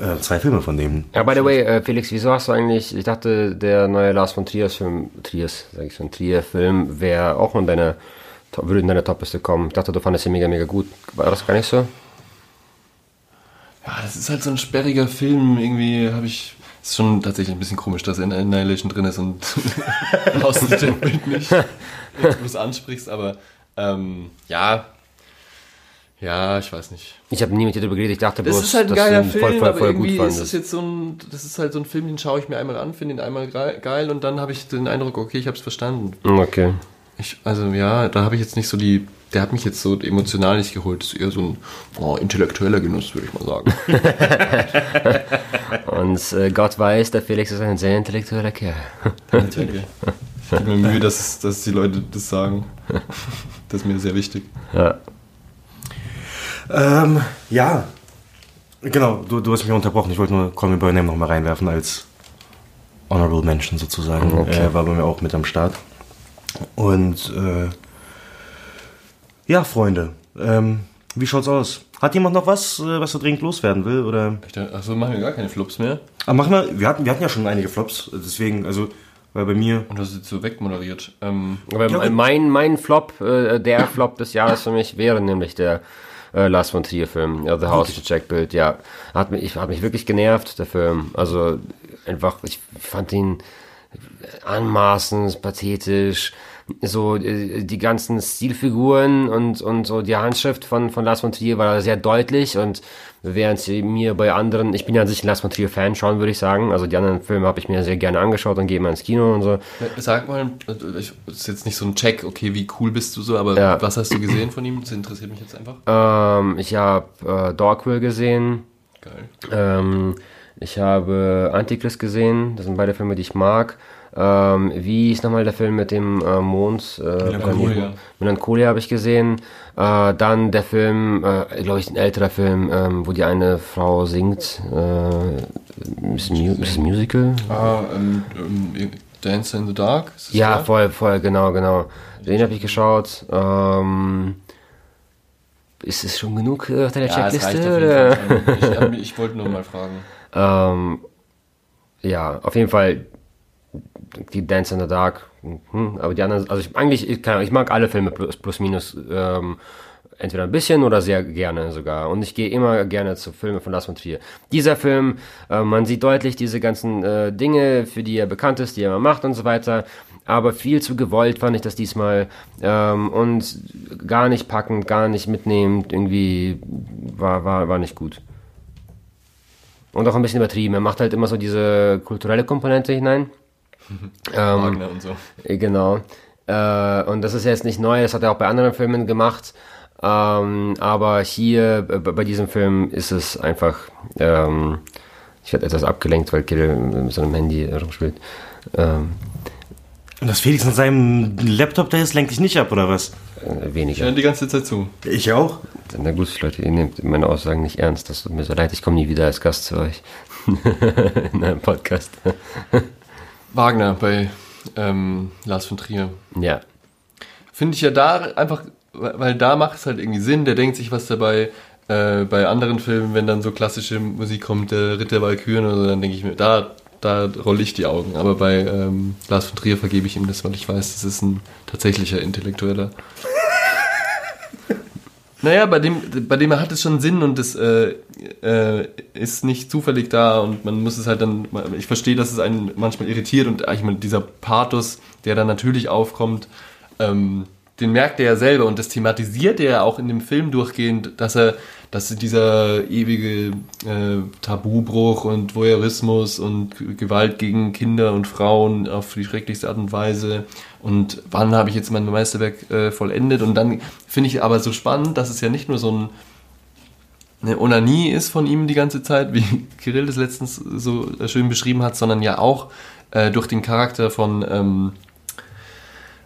Äh, zwei Filme von dem. Ja, by the way, äh, Felix, wieso hast du eigentlich, ich dachte, der neue Lars von Triers Film, Triers, sag ich schon, Trier-Film wäre auch in deiner, Top- würde in deine Topliste kommen. Ich dachte, du fandest ihn mega, mega gut. War das gar nicht so? Ja, das ist halt so ein sperriger Film. Irgendwie habe ich. Ist schon tatsächlich ein bisschen komisch, dass in Annihilation drin ist und aus dem Bild nicht, jetzt du es ansprichst, aber ähm, ja. Ja, ich weiß nicht. Ich habe nie mit dir darüber geredet. Ich dachte Das bloß, ist halt ein geiler Film, voll, voll, aber voll gut irgendwie ist es fandest. jetzt so ein, das ist halt so ein Film, den schaue ich mir einmal an, finde ihn einmal geil und dann habe ich den Eindruck, okay, ich habe es verstanden. Okay. Ich, also ja, da habe ich jetzt nicht so die, der hat mich jetzt so emotional nicht geholt. Das ist eher so ein oh, intellektueller Genuss, würde ich mal sagen. Und äh, Gott weiß, der Felix ist ein sehr intellektueller Kerl. Danke. Ich gebe mir Mühe, dass, dass die Leute das sagen. Das ist mir sehr wichtig. ja. Ähm, ja. Genau, du, du hast mich unterbrochen. Ich wollte nur Call Me By Name nochmal reinwerfen als Honorable Mention sozusagen. Okay. Äh, war bei mir auch mit am Start. Und äh, ja, Freunde, ähm, wie schaut's aus? Hat jemand noch was, äh, was er dringend loswerden will? Oder? Achso, machen wir gar keine Flops mehr. Aber machen wir, wir hatten, wir hatten ja schon einige Flops, deswegen, also, weil bei mir. Und hast jetzt so wegmoderiert. Ähm, Aber Ja, mein, mein Flop, äh, der Flop des Jahres für mich wäre nämlich der äh, Lars von Trier Film, ja, The House to Check Bild, ja. Hat mich, ich, hat mich wirklich genervt, der Film. Also einfach, ich fand ihn anmaßend, pathetisch. So äh, die ganzen Stilfiguren und, und so die Handschrift von, von Lars von Trier war sehr deutlich und während sie mir bei anderen, ich bin ja an sich ein Lars von Trier Fan schon, würde ich sagen. Also die anderen Filme habe ich mir sehr gerne angeschaut und gehe mal ins Kino und so. sag mal, ich- das ist jetzt nicht so ein Check, okay, wie cool bist du so, aber Ja. was hast du gesehen von ihm? Das interessiert mich jetzt einfach. Ähm, ich habe äh, Dogville gesehen. Geil. Ähm, ich habe Antichrist gesehen. Das sind beide Filme, die ich mag. Ähm, wie ist nochmal der Film mit dem äh, Mond? Äh, Melancholia. Planeten? Melancholia habe ich gesehen. Äh, dann der Film, äh, glaube ich, ein älterer Film, ähm, wo die eine Frau singt. Äh, ist, Mu Musical? Ah, ähm, ähm, Dance in the Dark? Ja, der? voll, voll, genau, genau. Den habe ich geschaut. Ähm, ist es schon genug äh, auf deiner Ja, Checkliste? auf Oder? jeden Fall. Ich, ich wollte nur mal fragen. Ähm, ja, auf jeden Fall die Dance in the Dark. Hm, aber die anderen, also ich, eigentlich, ich, kann, ich mag alle Filme plus, plus minus ähm, entweder ein bisschen oder sehr gerne sogar. Und ich gehe immer gerne zu Filmen von Lars von Trier. Dieser Film, äh, man sieht deutlich diese ganzen äh, Dinge, für die er bekannt ist, die er immer macht und so weiter. Aber viel zu gewollt fand ich das diesmal ähm, und gar nicht packend, gar nicht mitnehmend. Irgendwie war, war, war nicht gut. Und auch ein bisschen übertrieben. Er macht halt immer so diese kulturelle Komponente hinein. Ähm, Wagner und so. äh, Genau. Äh, und das ist jetzt nicht neu, das hat er auch bei anderen Filmen gemacht. Ähm, aber hier, äh, bei diesem Film, ist es einfach. Ähm, ich werde etwas abgelenkt, weil Kirill mit seinem Handy rumspielt. Ähm, Und das Felix an seinem Laptop da ist, lenkt dich nicht ab, oder was? äh, Ich weniger. höre die ganze Zeit zu. Ich auch. Na gut, Leute, ihr nehmt meine Aussagen nicht ernst. Das tut mir so leid. Ich komme nie wieder als Gast zu euch. In einem Podcast. Wagner bei ähm, Lars von Trier. ja. Finde ich ja da einfach, weil da macht es halt irgendwie Sinn, der denkt sich was dabei. Äh, bei anderen Filmen, wenn dann so klassische Musik kommt, der Ritter Walküren oder so, dann denke ich mir, da, da rolle ich die Augen. Aber bei ähm, Lars von Trier vergebe ich ihm das, weil ich weiß, das ist ein tatsächlicher Intellektueller. Naja, bei dem, bei dem hat es schon Sinn und es äh, äh, ist nicht zufällig da und man muss es halt dann, ich verstehe, dass es einen manchmal irritiert und ich meine, dieser Pathos, der dann natürlich aufkommt, ähm, den merkt er ja selber und das thematisiert er ja auch in dem Film durchgehend, dass er, dass dieser ewige äh, Tabubruch und Voyeurismus und Gewalt gegen Kinder und Frauen auf die schrecklichste Art und Weise und wann habe ich jetzt mein Meisterwerk äh, vollendet und dann finde ich aber so spannend, dass es ja nicht nur so ein eine Onanie ist von ihm die ganze Zeit, wie Kirill das letztens so schön beschrieben hat, sondern ja auch äh, durch den Charakter von, ähm,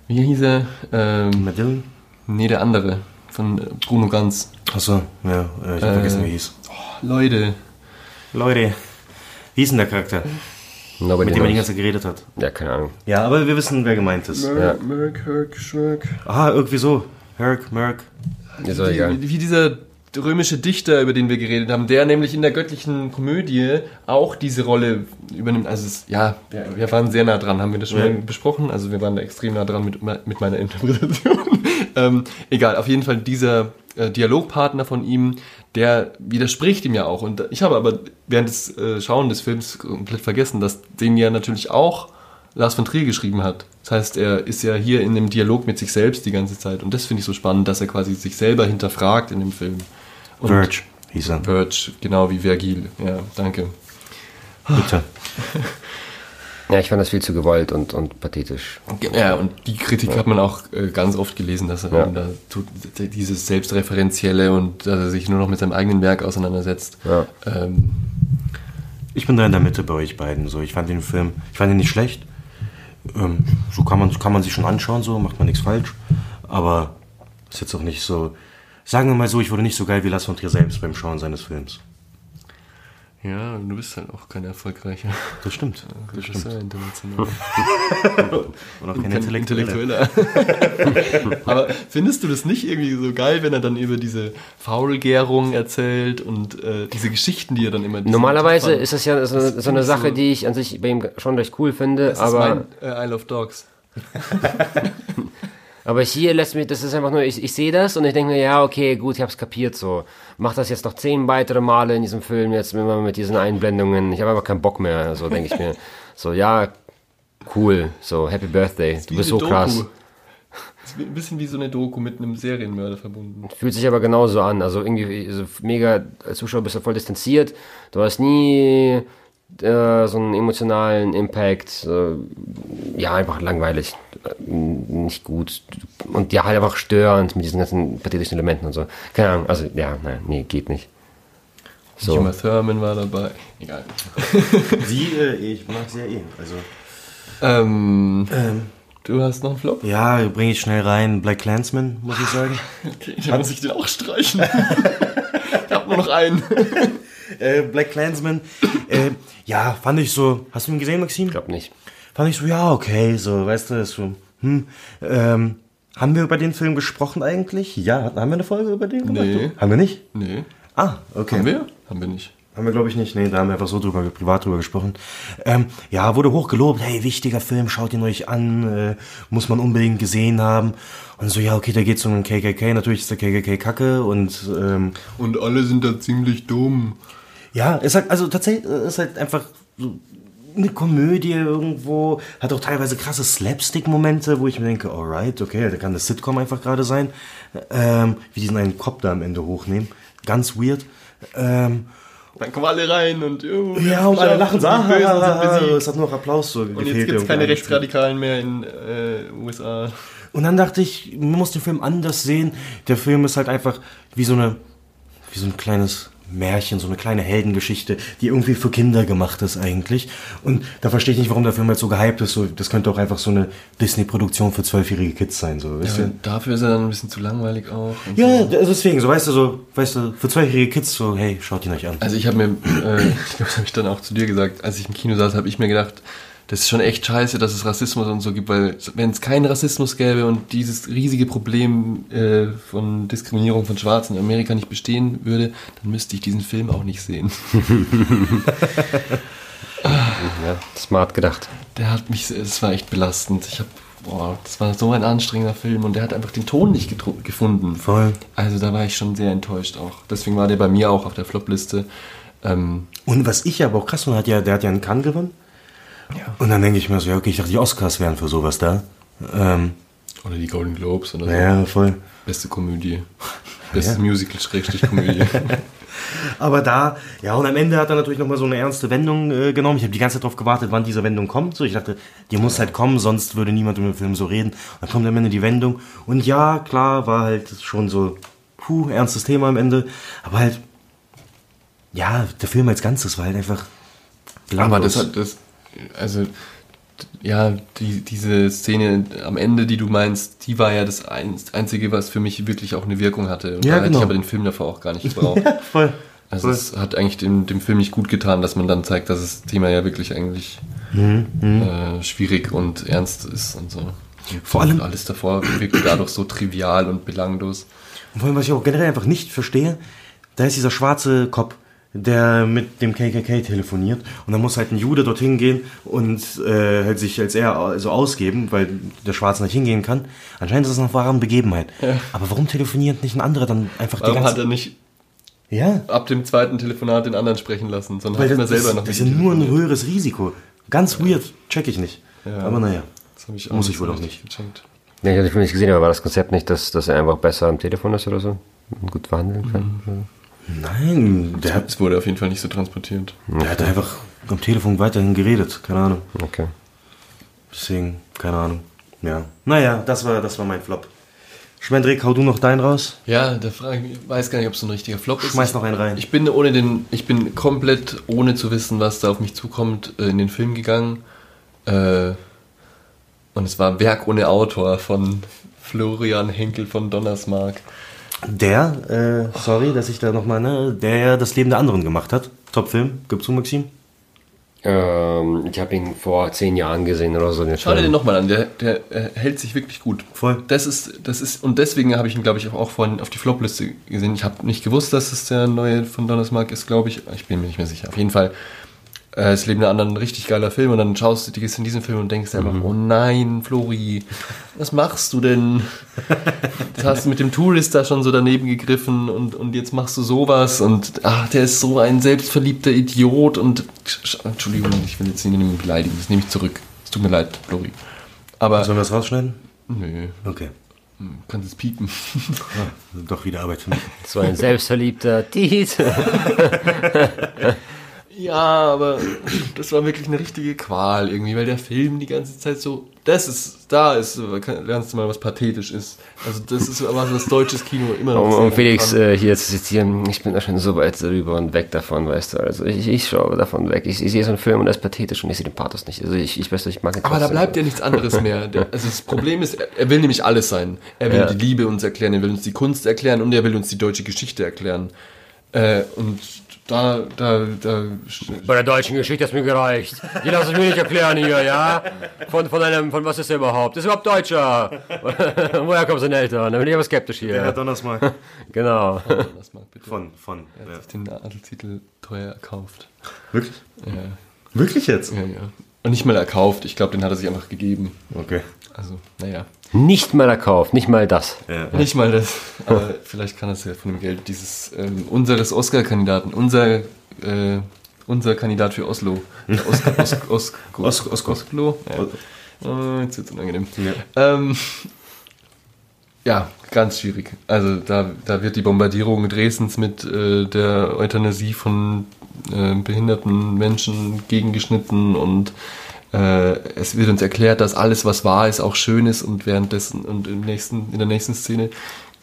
wie hieß er? Ähm, Dillon? nee, der andere, von äh, Bruno Ganz. Achso, ja, äh, ich hab Äh, vergessen, wie er hieß. Leute, Leute, wie hieß denn der Charakter, Nobody mit dem er die ganze Zeit geredet hat? Ja, keine Ahnung. Ja, aber wir wissen, wer gemeint ist. Ja. Merk, Herk, Schmerk. Ah, irgendwie so. Herc, Merc. Ist doch egal. Wie, wie dieser römische Dichter, über den wir geredet haben, der nämlich in der göttlichen Komödie auch diese Rolle übernimmt. Also es, ja, wir, wir waren sehr nah dran, haben wir das schon Ja. mal besprochen. Also wir waren da extrem nah dran mit, mit meiner Interpretation. ähm, egal, auf jeden Fall dieser äh, Dialogpartner von ihm, der widerspricht ihm ja auch. Und ich habe aber während des äh, Schauen des Films komplett vergessen, dass den ja natürlich auch Lars von Trier geschrieben hat. Das heißt, er ist ja hier in einem Dialog mit sich selbst die ganze Zeit. Und das finde ich so spannend, dass er quasi sich selber hinterfragt in dem Film. Und Verge hieß er. Verge, genau wie Vergil. Ja, danke. Bitte. Ja, ich fand das viel zu gewollt und, und pathetisch. Ja, und die Kritik hat man auch äh, ganz oft gelesen, dass er Ja. da tut, dieses Selbstreferenzielle und dass er sich nur noch mit seinem eigenen Werk auseinandersetzt. Ja. Ähm, Ich bin da in der Mitte bei euch beiden. So, ich fand den Film, ich fand ihn nicht schlecht. Ähm, so kann man, kann man sich schon anschauen, so macht man nichts falsch. Aber ist jetzt auch nicht so. Sagen wir mal so, ich wurde nicht so geil wie Lars von Trier selbst beim Schauen seines Films. Ja, du bist halt auch kein erfolgreicher Das stimmt. Das stimmt. International. Und auch kein Intellektueller. Intellektueller. Aber findest du das nicht irgendwie so geil, wenn er dann über diese Faulgärung erzählt und äh, diese Geschichten, die er dann immer... Normalerweise ist das ja so, so eine Sache, so- die ich an sich bei ihm schon recht cool finde, Das aber, ist mein äh, Isle of Dogs. aber hier lässt mich, das ist einfach nur, ich, ich sehe das und ich denke mir, ja, okay, gut, ich hab's kapiert so. Mach das jetzt noch zehn weitere Male in diesem Film, jetzt immer mit diesen Einblendungen. Ich habe einfach keinen Bock mehr, so denke ich mir. So, ja, cool, so, Happy Birthday, du bist so krass. Doku. Ist ein bisschen wie so eine Doku mit einem Serienmörder verbunden. Fühlt sich aber genauso an. Also irgendwie so mega, als Zuschauer bist du voll distanziert. Du hast nie äh, so einen emotionalen Impact. Äh, ja, einfach langweilig. Äh, nicht gut. Und ja, halt einfach störend mit diesen ganzen pathetischen Elementen und so. Keine Ahnung, also ja, nein, nee, geht nicht. So. Uma Thurman war dabei. Egal. Sie, äh, ich mag sie ja eh. Also, Ähm, du hast noch einen Flop? ja, bringe ich schnell rein. Black Clansman, muss ich sagen. Okay, dann muss ich den auch streichen. ich hab nur noch einen. Äh, Black Clansman, äh, ja, fand ich so. Hast du ihn gesehen, Maxim? Ich glaube nicht. fand ich so, ja, okay, so, weißt du, ist so, hm, ähm, Haben wir über den Film gesprochen eigentlich? Ja, haben wir eine Folge über den gemacht? Nee. Haben wir nicht? Nee. Ah, okay. Haben wir? Haben wir nicht. Haben wir, glaube ich, nicht. Nee, da haben wir einfach so drüber, privat drüber gesprochen. Ähm, ja, wurde hoch gelobt. Hey, wichtiger Film, schaut ihn euch an. Äh, muss man unbedingt gesehen haben. Und so, ja, okay, da geht's um den KKK. Natürlich ist der KKK kacke. Und ähm, Und alle sind da ziemlich dumm. Ja, ist halt, also tatsächlich, äh, ist halt einfach so eine Komödie irgendwo. Hat auch teilweise krasse Slapstick-Momente, wo ich mir denke, alright, okay, da kann das Sitcom einfach gerade sein. Ähm, wie diesen einen Kopf da am Ende hochnehmen. Ganz weird. Ähm, Dann kommen alle rein und oh, Ja, und alle es lachen besiegt. es hat nur noch Applaus so Und gefehlt. jetzt gibt es irgendwie keine. Rechtsradikalen mehr in äh, USA. Und dann dachte ich, man muss den Film anders sehen. Der Film ist halt einfach wie so eine, wie so ein kleines Märchen, so eine kleine Heldengeschichte, die irgendwie für Kinder gemacht ist eigentlich. Und da verstehe ich nicht, warum der Film jetzt so gehypt ist. So, das könnte auch einfach so eine Disney-Produktion für zwölfjährige Kids sein, so, weißt Ja, du? dafür ist er dann ein bisschen zu langweilig auch. Ja, so. also deswegen, so weißt du, so, weißt du, für zwölfjährige Kids, so, hey, schaut ihn euch an. Also ich habe mir, äh, ich glaube, das habe ich dann auch zu dir gesagt, als ich im Kino saß, habe ich mir gedacht, das ist schon echt scheiße, dass es Rassismus und so gibt, weil wenn es keinen Rassismus gäbe und dieses riesige Problem äh, von Diskriminierung von Schwarzen in Amerika nicht bestehen würde, dann müsste ich diesen Film auch nicht sehen. Ja, smart gedacht. Der hat mich, es war echt belastend. Ich habe, boah, das war so ein anstrengender Film und der hat einfach den Ton nicht gefunden. Voll. Also da war ich schon sehr enttäuscht auch. Deswegen war der bei mir auch auf der Flop-Liste. Ähm, Und was ich aber auch krass fand, hat ja, der hat ja einen Cannes gewonnen. Und dann denke ich mir so, ja, okay, ich dachte, die Oscars wären für sowas da. Ähm, oder die Golden Globes oder so. naja, voll. Beste Komödie. Beste Musical, Schrägstrich Komödie. Aber da, ja, und am Ende hat er natürlich nochmal so eine ernste Wendung äh, genommen. Ich habe die ganze Zeit darauf gewartet, wann diese Wendung kommt. So, ich dachte, die muss halt kommen, sonst würde niemand im Film so reden. Dann kommt am Ende die Wendung. Und ja, klar, war halt schon so, puh, ernstes Thema am Ende. Aber halt, ja, der Film als Ganzes war halt einfach Aber das hat das, also ja, die, diese Szene am Ende, die du meinst, die war ja das ein, Einzige, was für mich wirklich auch eine Wirkung hatte. Und Ja, da hätte genau. ich aber den Film davor auch gar nicht gebraucht. Ja, voll. Also voll. es hat eigentlich dem, dem Film nicht gut getan, dass man dann zeigt, dass das Thema ja wirklich eigentlich Mhm, äh, schwierig und ernst ist und so. Und Vor allem- alles davor wirkte dadurch so trivial und belanglos. Und vor allem, was ich auch generell einfach nicht verstehe, da ist dieser schwarze Kopf, der mit dem KKK telefoniert und dann muss halt ein Jude dorthin gehen und äh, halt sich als er also ausgeben, weil der Schwarze nicht hingehen kann. Anscheinend ist das eine wahre Begebenheit. Aber warum telefoniert nicht ein anderer dann einfach Warum die hat ganze er nicht Ja, ab dem zweiten Telefonat den anderen sprechen lassen, sondern weil hat das, man selber das, noch das ist ja nur ein höheres Risiko. Ganz weird, check ich nicht. Ja. Aber naja. Ich Muss ich wohl so auch nicht. gecheckt. Nee, ich habe den Film nicht gesehen, aber war das Konzept nicht, dass, dass er einfach besser am Telefon ist oder so? Und gut verhandeln kann? Nein, der hat, Es wurde auf jeden Fall nicht so transportiert. der hat einfach am Telefon weiterhin geredet. Keine Ahnung. Okay. Deswegen, keine Ahnung. Ja. Naja, das war, das war mein Flop. Schwendrik, hau du noch deinen raus? Ja, da frage ich, weiß gar nicht, ob es so ein richtiger Flop ist. Schmeiß noch einen rein. Ich bin ohne den, ich bin komplett ohne zu wissen, was da auf mich zukommt, äh, in den Film gegangen. Äh, und es war Werk ohne Autor von Florian Henkel von Donnersmark. Der, äh, sorry, dass ich da nochmal, ne, der das Leben der anderen gemacht hat. Top-Film. Gibt's zu, Maxim? Ähm, ich habe ihn vor zehn Jahren gesehen oder so. Schau dir den nochmal an, der, der äh, hält sich wirklich gut. Voll. Das ist, das ist, und deswegen habe ich ihn, glaube ich, auch vorhin auf die Flop-Liste gesehen. Ich habe nicht gewusst, dass es der neue von Donnersmark ist, glaube ich. Ich bin mir nicht mehr sicher. Auf jeden Fall, äh, das Leben der anderen, ein richtig geiler Film. Und dann schaust du, gehst in diesen Film und denkst dir einfach, oh nein, Flori, was machst du denn? Du hast mit dem Tourist da schon so daneben gegriffen und, und jetzt machst du sowas und ach, der ist so ein selbstverliebter Idiot und Entschuldigung, ich will jetzt niemanden beleidigen, das nehme ich zurück. Es tut mir leid, Flori. Aber Sollen wir das rausschneiden? nö, Okay. kannst es piepen. Ah, doch wieder Arbeit für mich. So ein selbstverliebter Tiet. Ja, aber das war wirklich eine richtige Qual irgendwie, weil der Film die ganze Zeit so, das ist, da ist, lernst du mal, was pathetisch ist. Also das ist aber was deutsches Kino immer noch Um, um Felix äh, hier zu zitieren, ich bin da schon so weit drüber und weg davon, weißt du. Also ich, ich schaue davon weg. Ich, ich sehe so einen Film und das ist pathetisch und ich sehe den Pathos nicht. Also ich, ich weiß nicht, ich mag Aber da bleibt ja nichts anderes mehr. Der, also das Problem ist, er, er will nämlich alles sein. Er will Ja. die Liebe uns erklären, er will uns die Kunst erklären und er will uns die deutsche Geschichte erklären. Äh, und da, da, da, Bei der deutschen Geschichte hat mir gereicht. Die lasse ich mir nicht erklären hier, ja? Von, von einem, von was ist er überhaupt? Ist überhaupt Deutscher. Woher kommen seine Eltern? Da bin ich aber skeptisch hier. Ja, Donnersmark. Genau. das mal bitte. Von, von. Er Ja. hat sich den Adelstitel teuer erkauft. Wirklich? Ja, Wirklich jetzt? ja, ja. Und nicht mal erkauft, ich glaube, den hat er sich einfach gegeben. Okay. Also, naja. Nicht mal erkauft, nicht mal das. Ja. Nicht mal das, aber vielleicht kann es ja von dem Geld dieses ähm, unseres Oscar-Kandidaten, unser, äh, unser Kandidat für Oslo. Der Oscar, Os, Os, Os- Oscar. Oslo? Ja. Äh, jetzt wird's unangenehm. Ja. Ähm, ja, ganz schwierig. Also da, da wird die Bombardierung Dresdens mit äh, der Euthanasie von äh, behinderten Menschen gegengeschnitten und äh, es wird uns erklärt, dass alles, was wahr ist, auch schön ist und währenddessen und im nächsten, in der nächsten Szene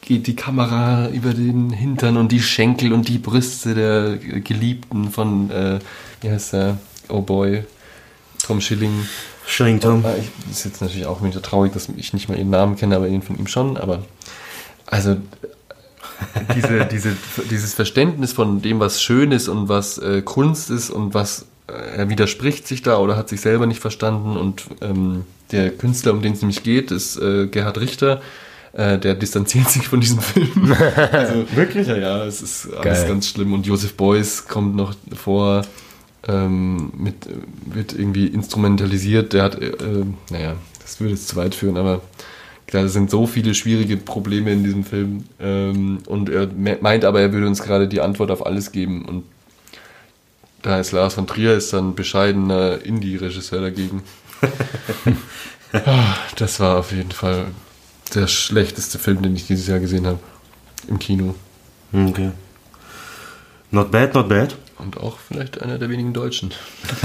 geht die Kamera über den Hintern und die Schenkel und die Brüste der Geliebten von, äh, wie heißt der, oh boy, Tom Schilling. Shillington. Ah, Ich ist jetzt natürlich auch wieder traurig, dass ich nicht mal ihren Namen kenne, aber den von ihm schon. Aber also diese, diese, dieses Verständnis von dem, was schön ist und was äh, Kunst ist und was äh, er widerspricht sich da oder hat sich selber nicht verstanden. Und ähm, der Künstler, um den es nämlich geht, ist äh, Gerhard Richter. Äh, der distanziert sich von diesem Film. also, Wirklich? Ja, ja, es ist alles Geil. ganz schlimm. Und Joseph Beuys kommt noch vor ähm, mit, wird irgendwie instrumentalisiert. Der hat, äh, äh, naja, das würde jetzt zu weit führen, aber da sind so viele schwierige Probleme in diesem Film. Ähm, und er me- meint aber, er würde uns gerade die Antwort auf alles geben. Und da ist Lars von Trier ist dann bescheidener Indie-Regisseur dagegen. Ah, das war auf jeden Fall der schlechteste Film, den ich dieses Jahr gesehen habe. Im Kino. Okay. Not bad, not bad. Und auch vielleicht einer der wenigen Deutschen.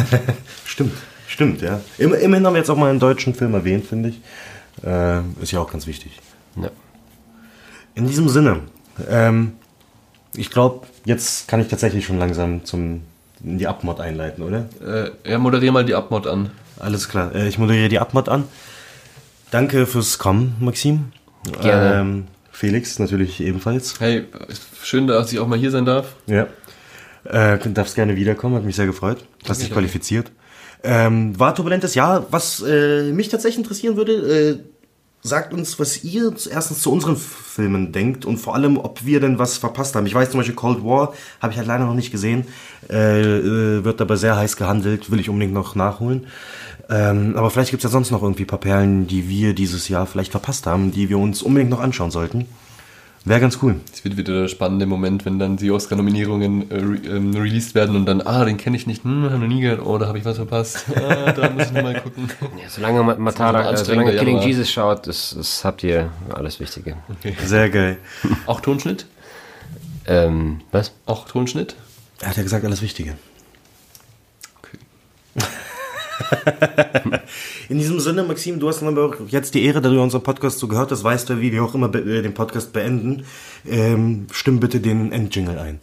Stimmt, stimmt, ja. Immer, immerhin haben wir jetzt auch mal einen deutschen Film erwähnt, finde ich. Äh, ist ja auch ganz wichtig. Ja. In diesem Sinne, ähm, ich glaube, jetzt kann ich tatsächlich schon langsam zum in die Abmod einleiten, oder? Äh, ja, moderier mal die Abmod an. Alles klar. Äh, ich moderiere die Abmod an. Danke fürs Kommen, Maxim. Gerne. Ähm, Felix natürlich ebenfalls. Hey, schön, dass ich auch mal hier sein darf. Ja. Äh, darfst gerne wiederkommen, hat mich sehr gefreut. Hast dich qualifiziert. Ähm, war turbulentes Jahr. Was äh, mich tatsächlich interessieren würde, äh, sagt uns, was ihr erstens zu unseren Filmen denkt und vor allem, ob wir denn was verpasst haben. Ich weiß zum Beispiel Cold War, habe ich halt leider noch nicht gesehen, äh, äh, wird aber sehr heiß gehandelt, will ich unbedingt noch nachholen. Ähm, aber vielleicht gibt's ja sonst noch irgendwie ein paar Perlen, die wir dieses Jahr vielleicht verpasst haben, die wir uns unbedingt noch anschauen sollten. Wäre ganz cool. Es wird wieder der spannende Moment, wenn dann die Oscar-Nominierungen äh, re ähm, released werden und dann, ah, den kenne ich nicht, hm, habe noch nie gehört, oh, da habe ich was verpasst. Ah, da muss ich nochmal gucken. Ja, solange Ma- Matara, äh, solange Killing Januar. Jesus schaut, das, das habt ihr alles Wichtige. Sehr geil. Auch Tonschnitt? Ähm, was? Auch Tonschnitt? Er hat ja gesagt, alles Wichtige. Okay. In diesem Sinne, Maxim, du hast dann aber auch jetzt die Ehre, da du unseren Podcast so gehört hast, weißt du, wie wir auch immer äh, den Podcast beenden. Ähm, stimm bitte den Endjingle ein.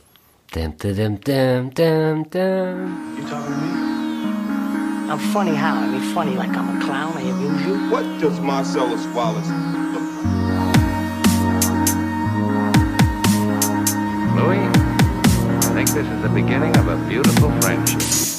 Dum, dum, dum, dum, dum. You talking to me? I'm funny how? I mean, funny like I'm a clown. I amuse you. What does Marcellus Wallace look like? Louis, I think this is the beginning of a beautiful friendship.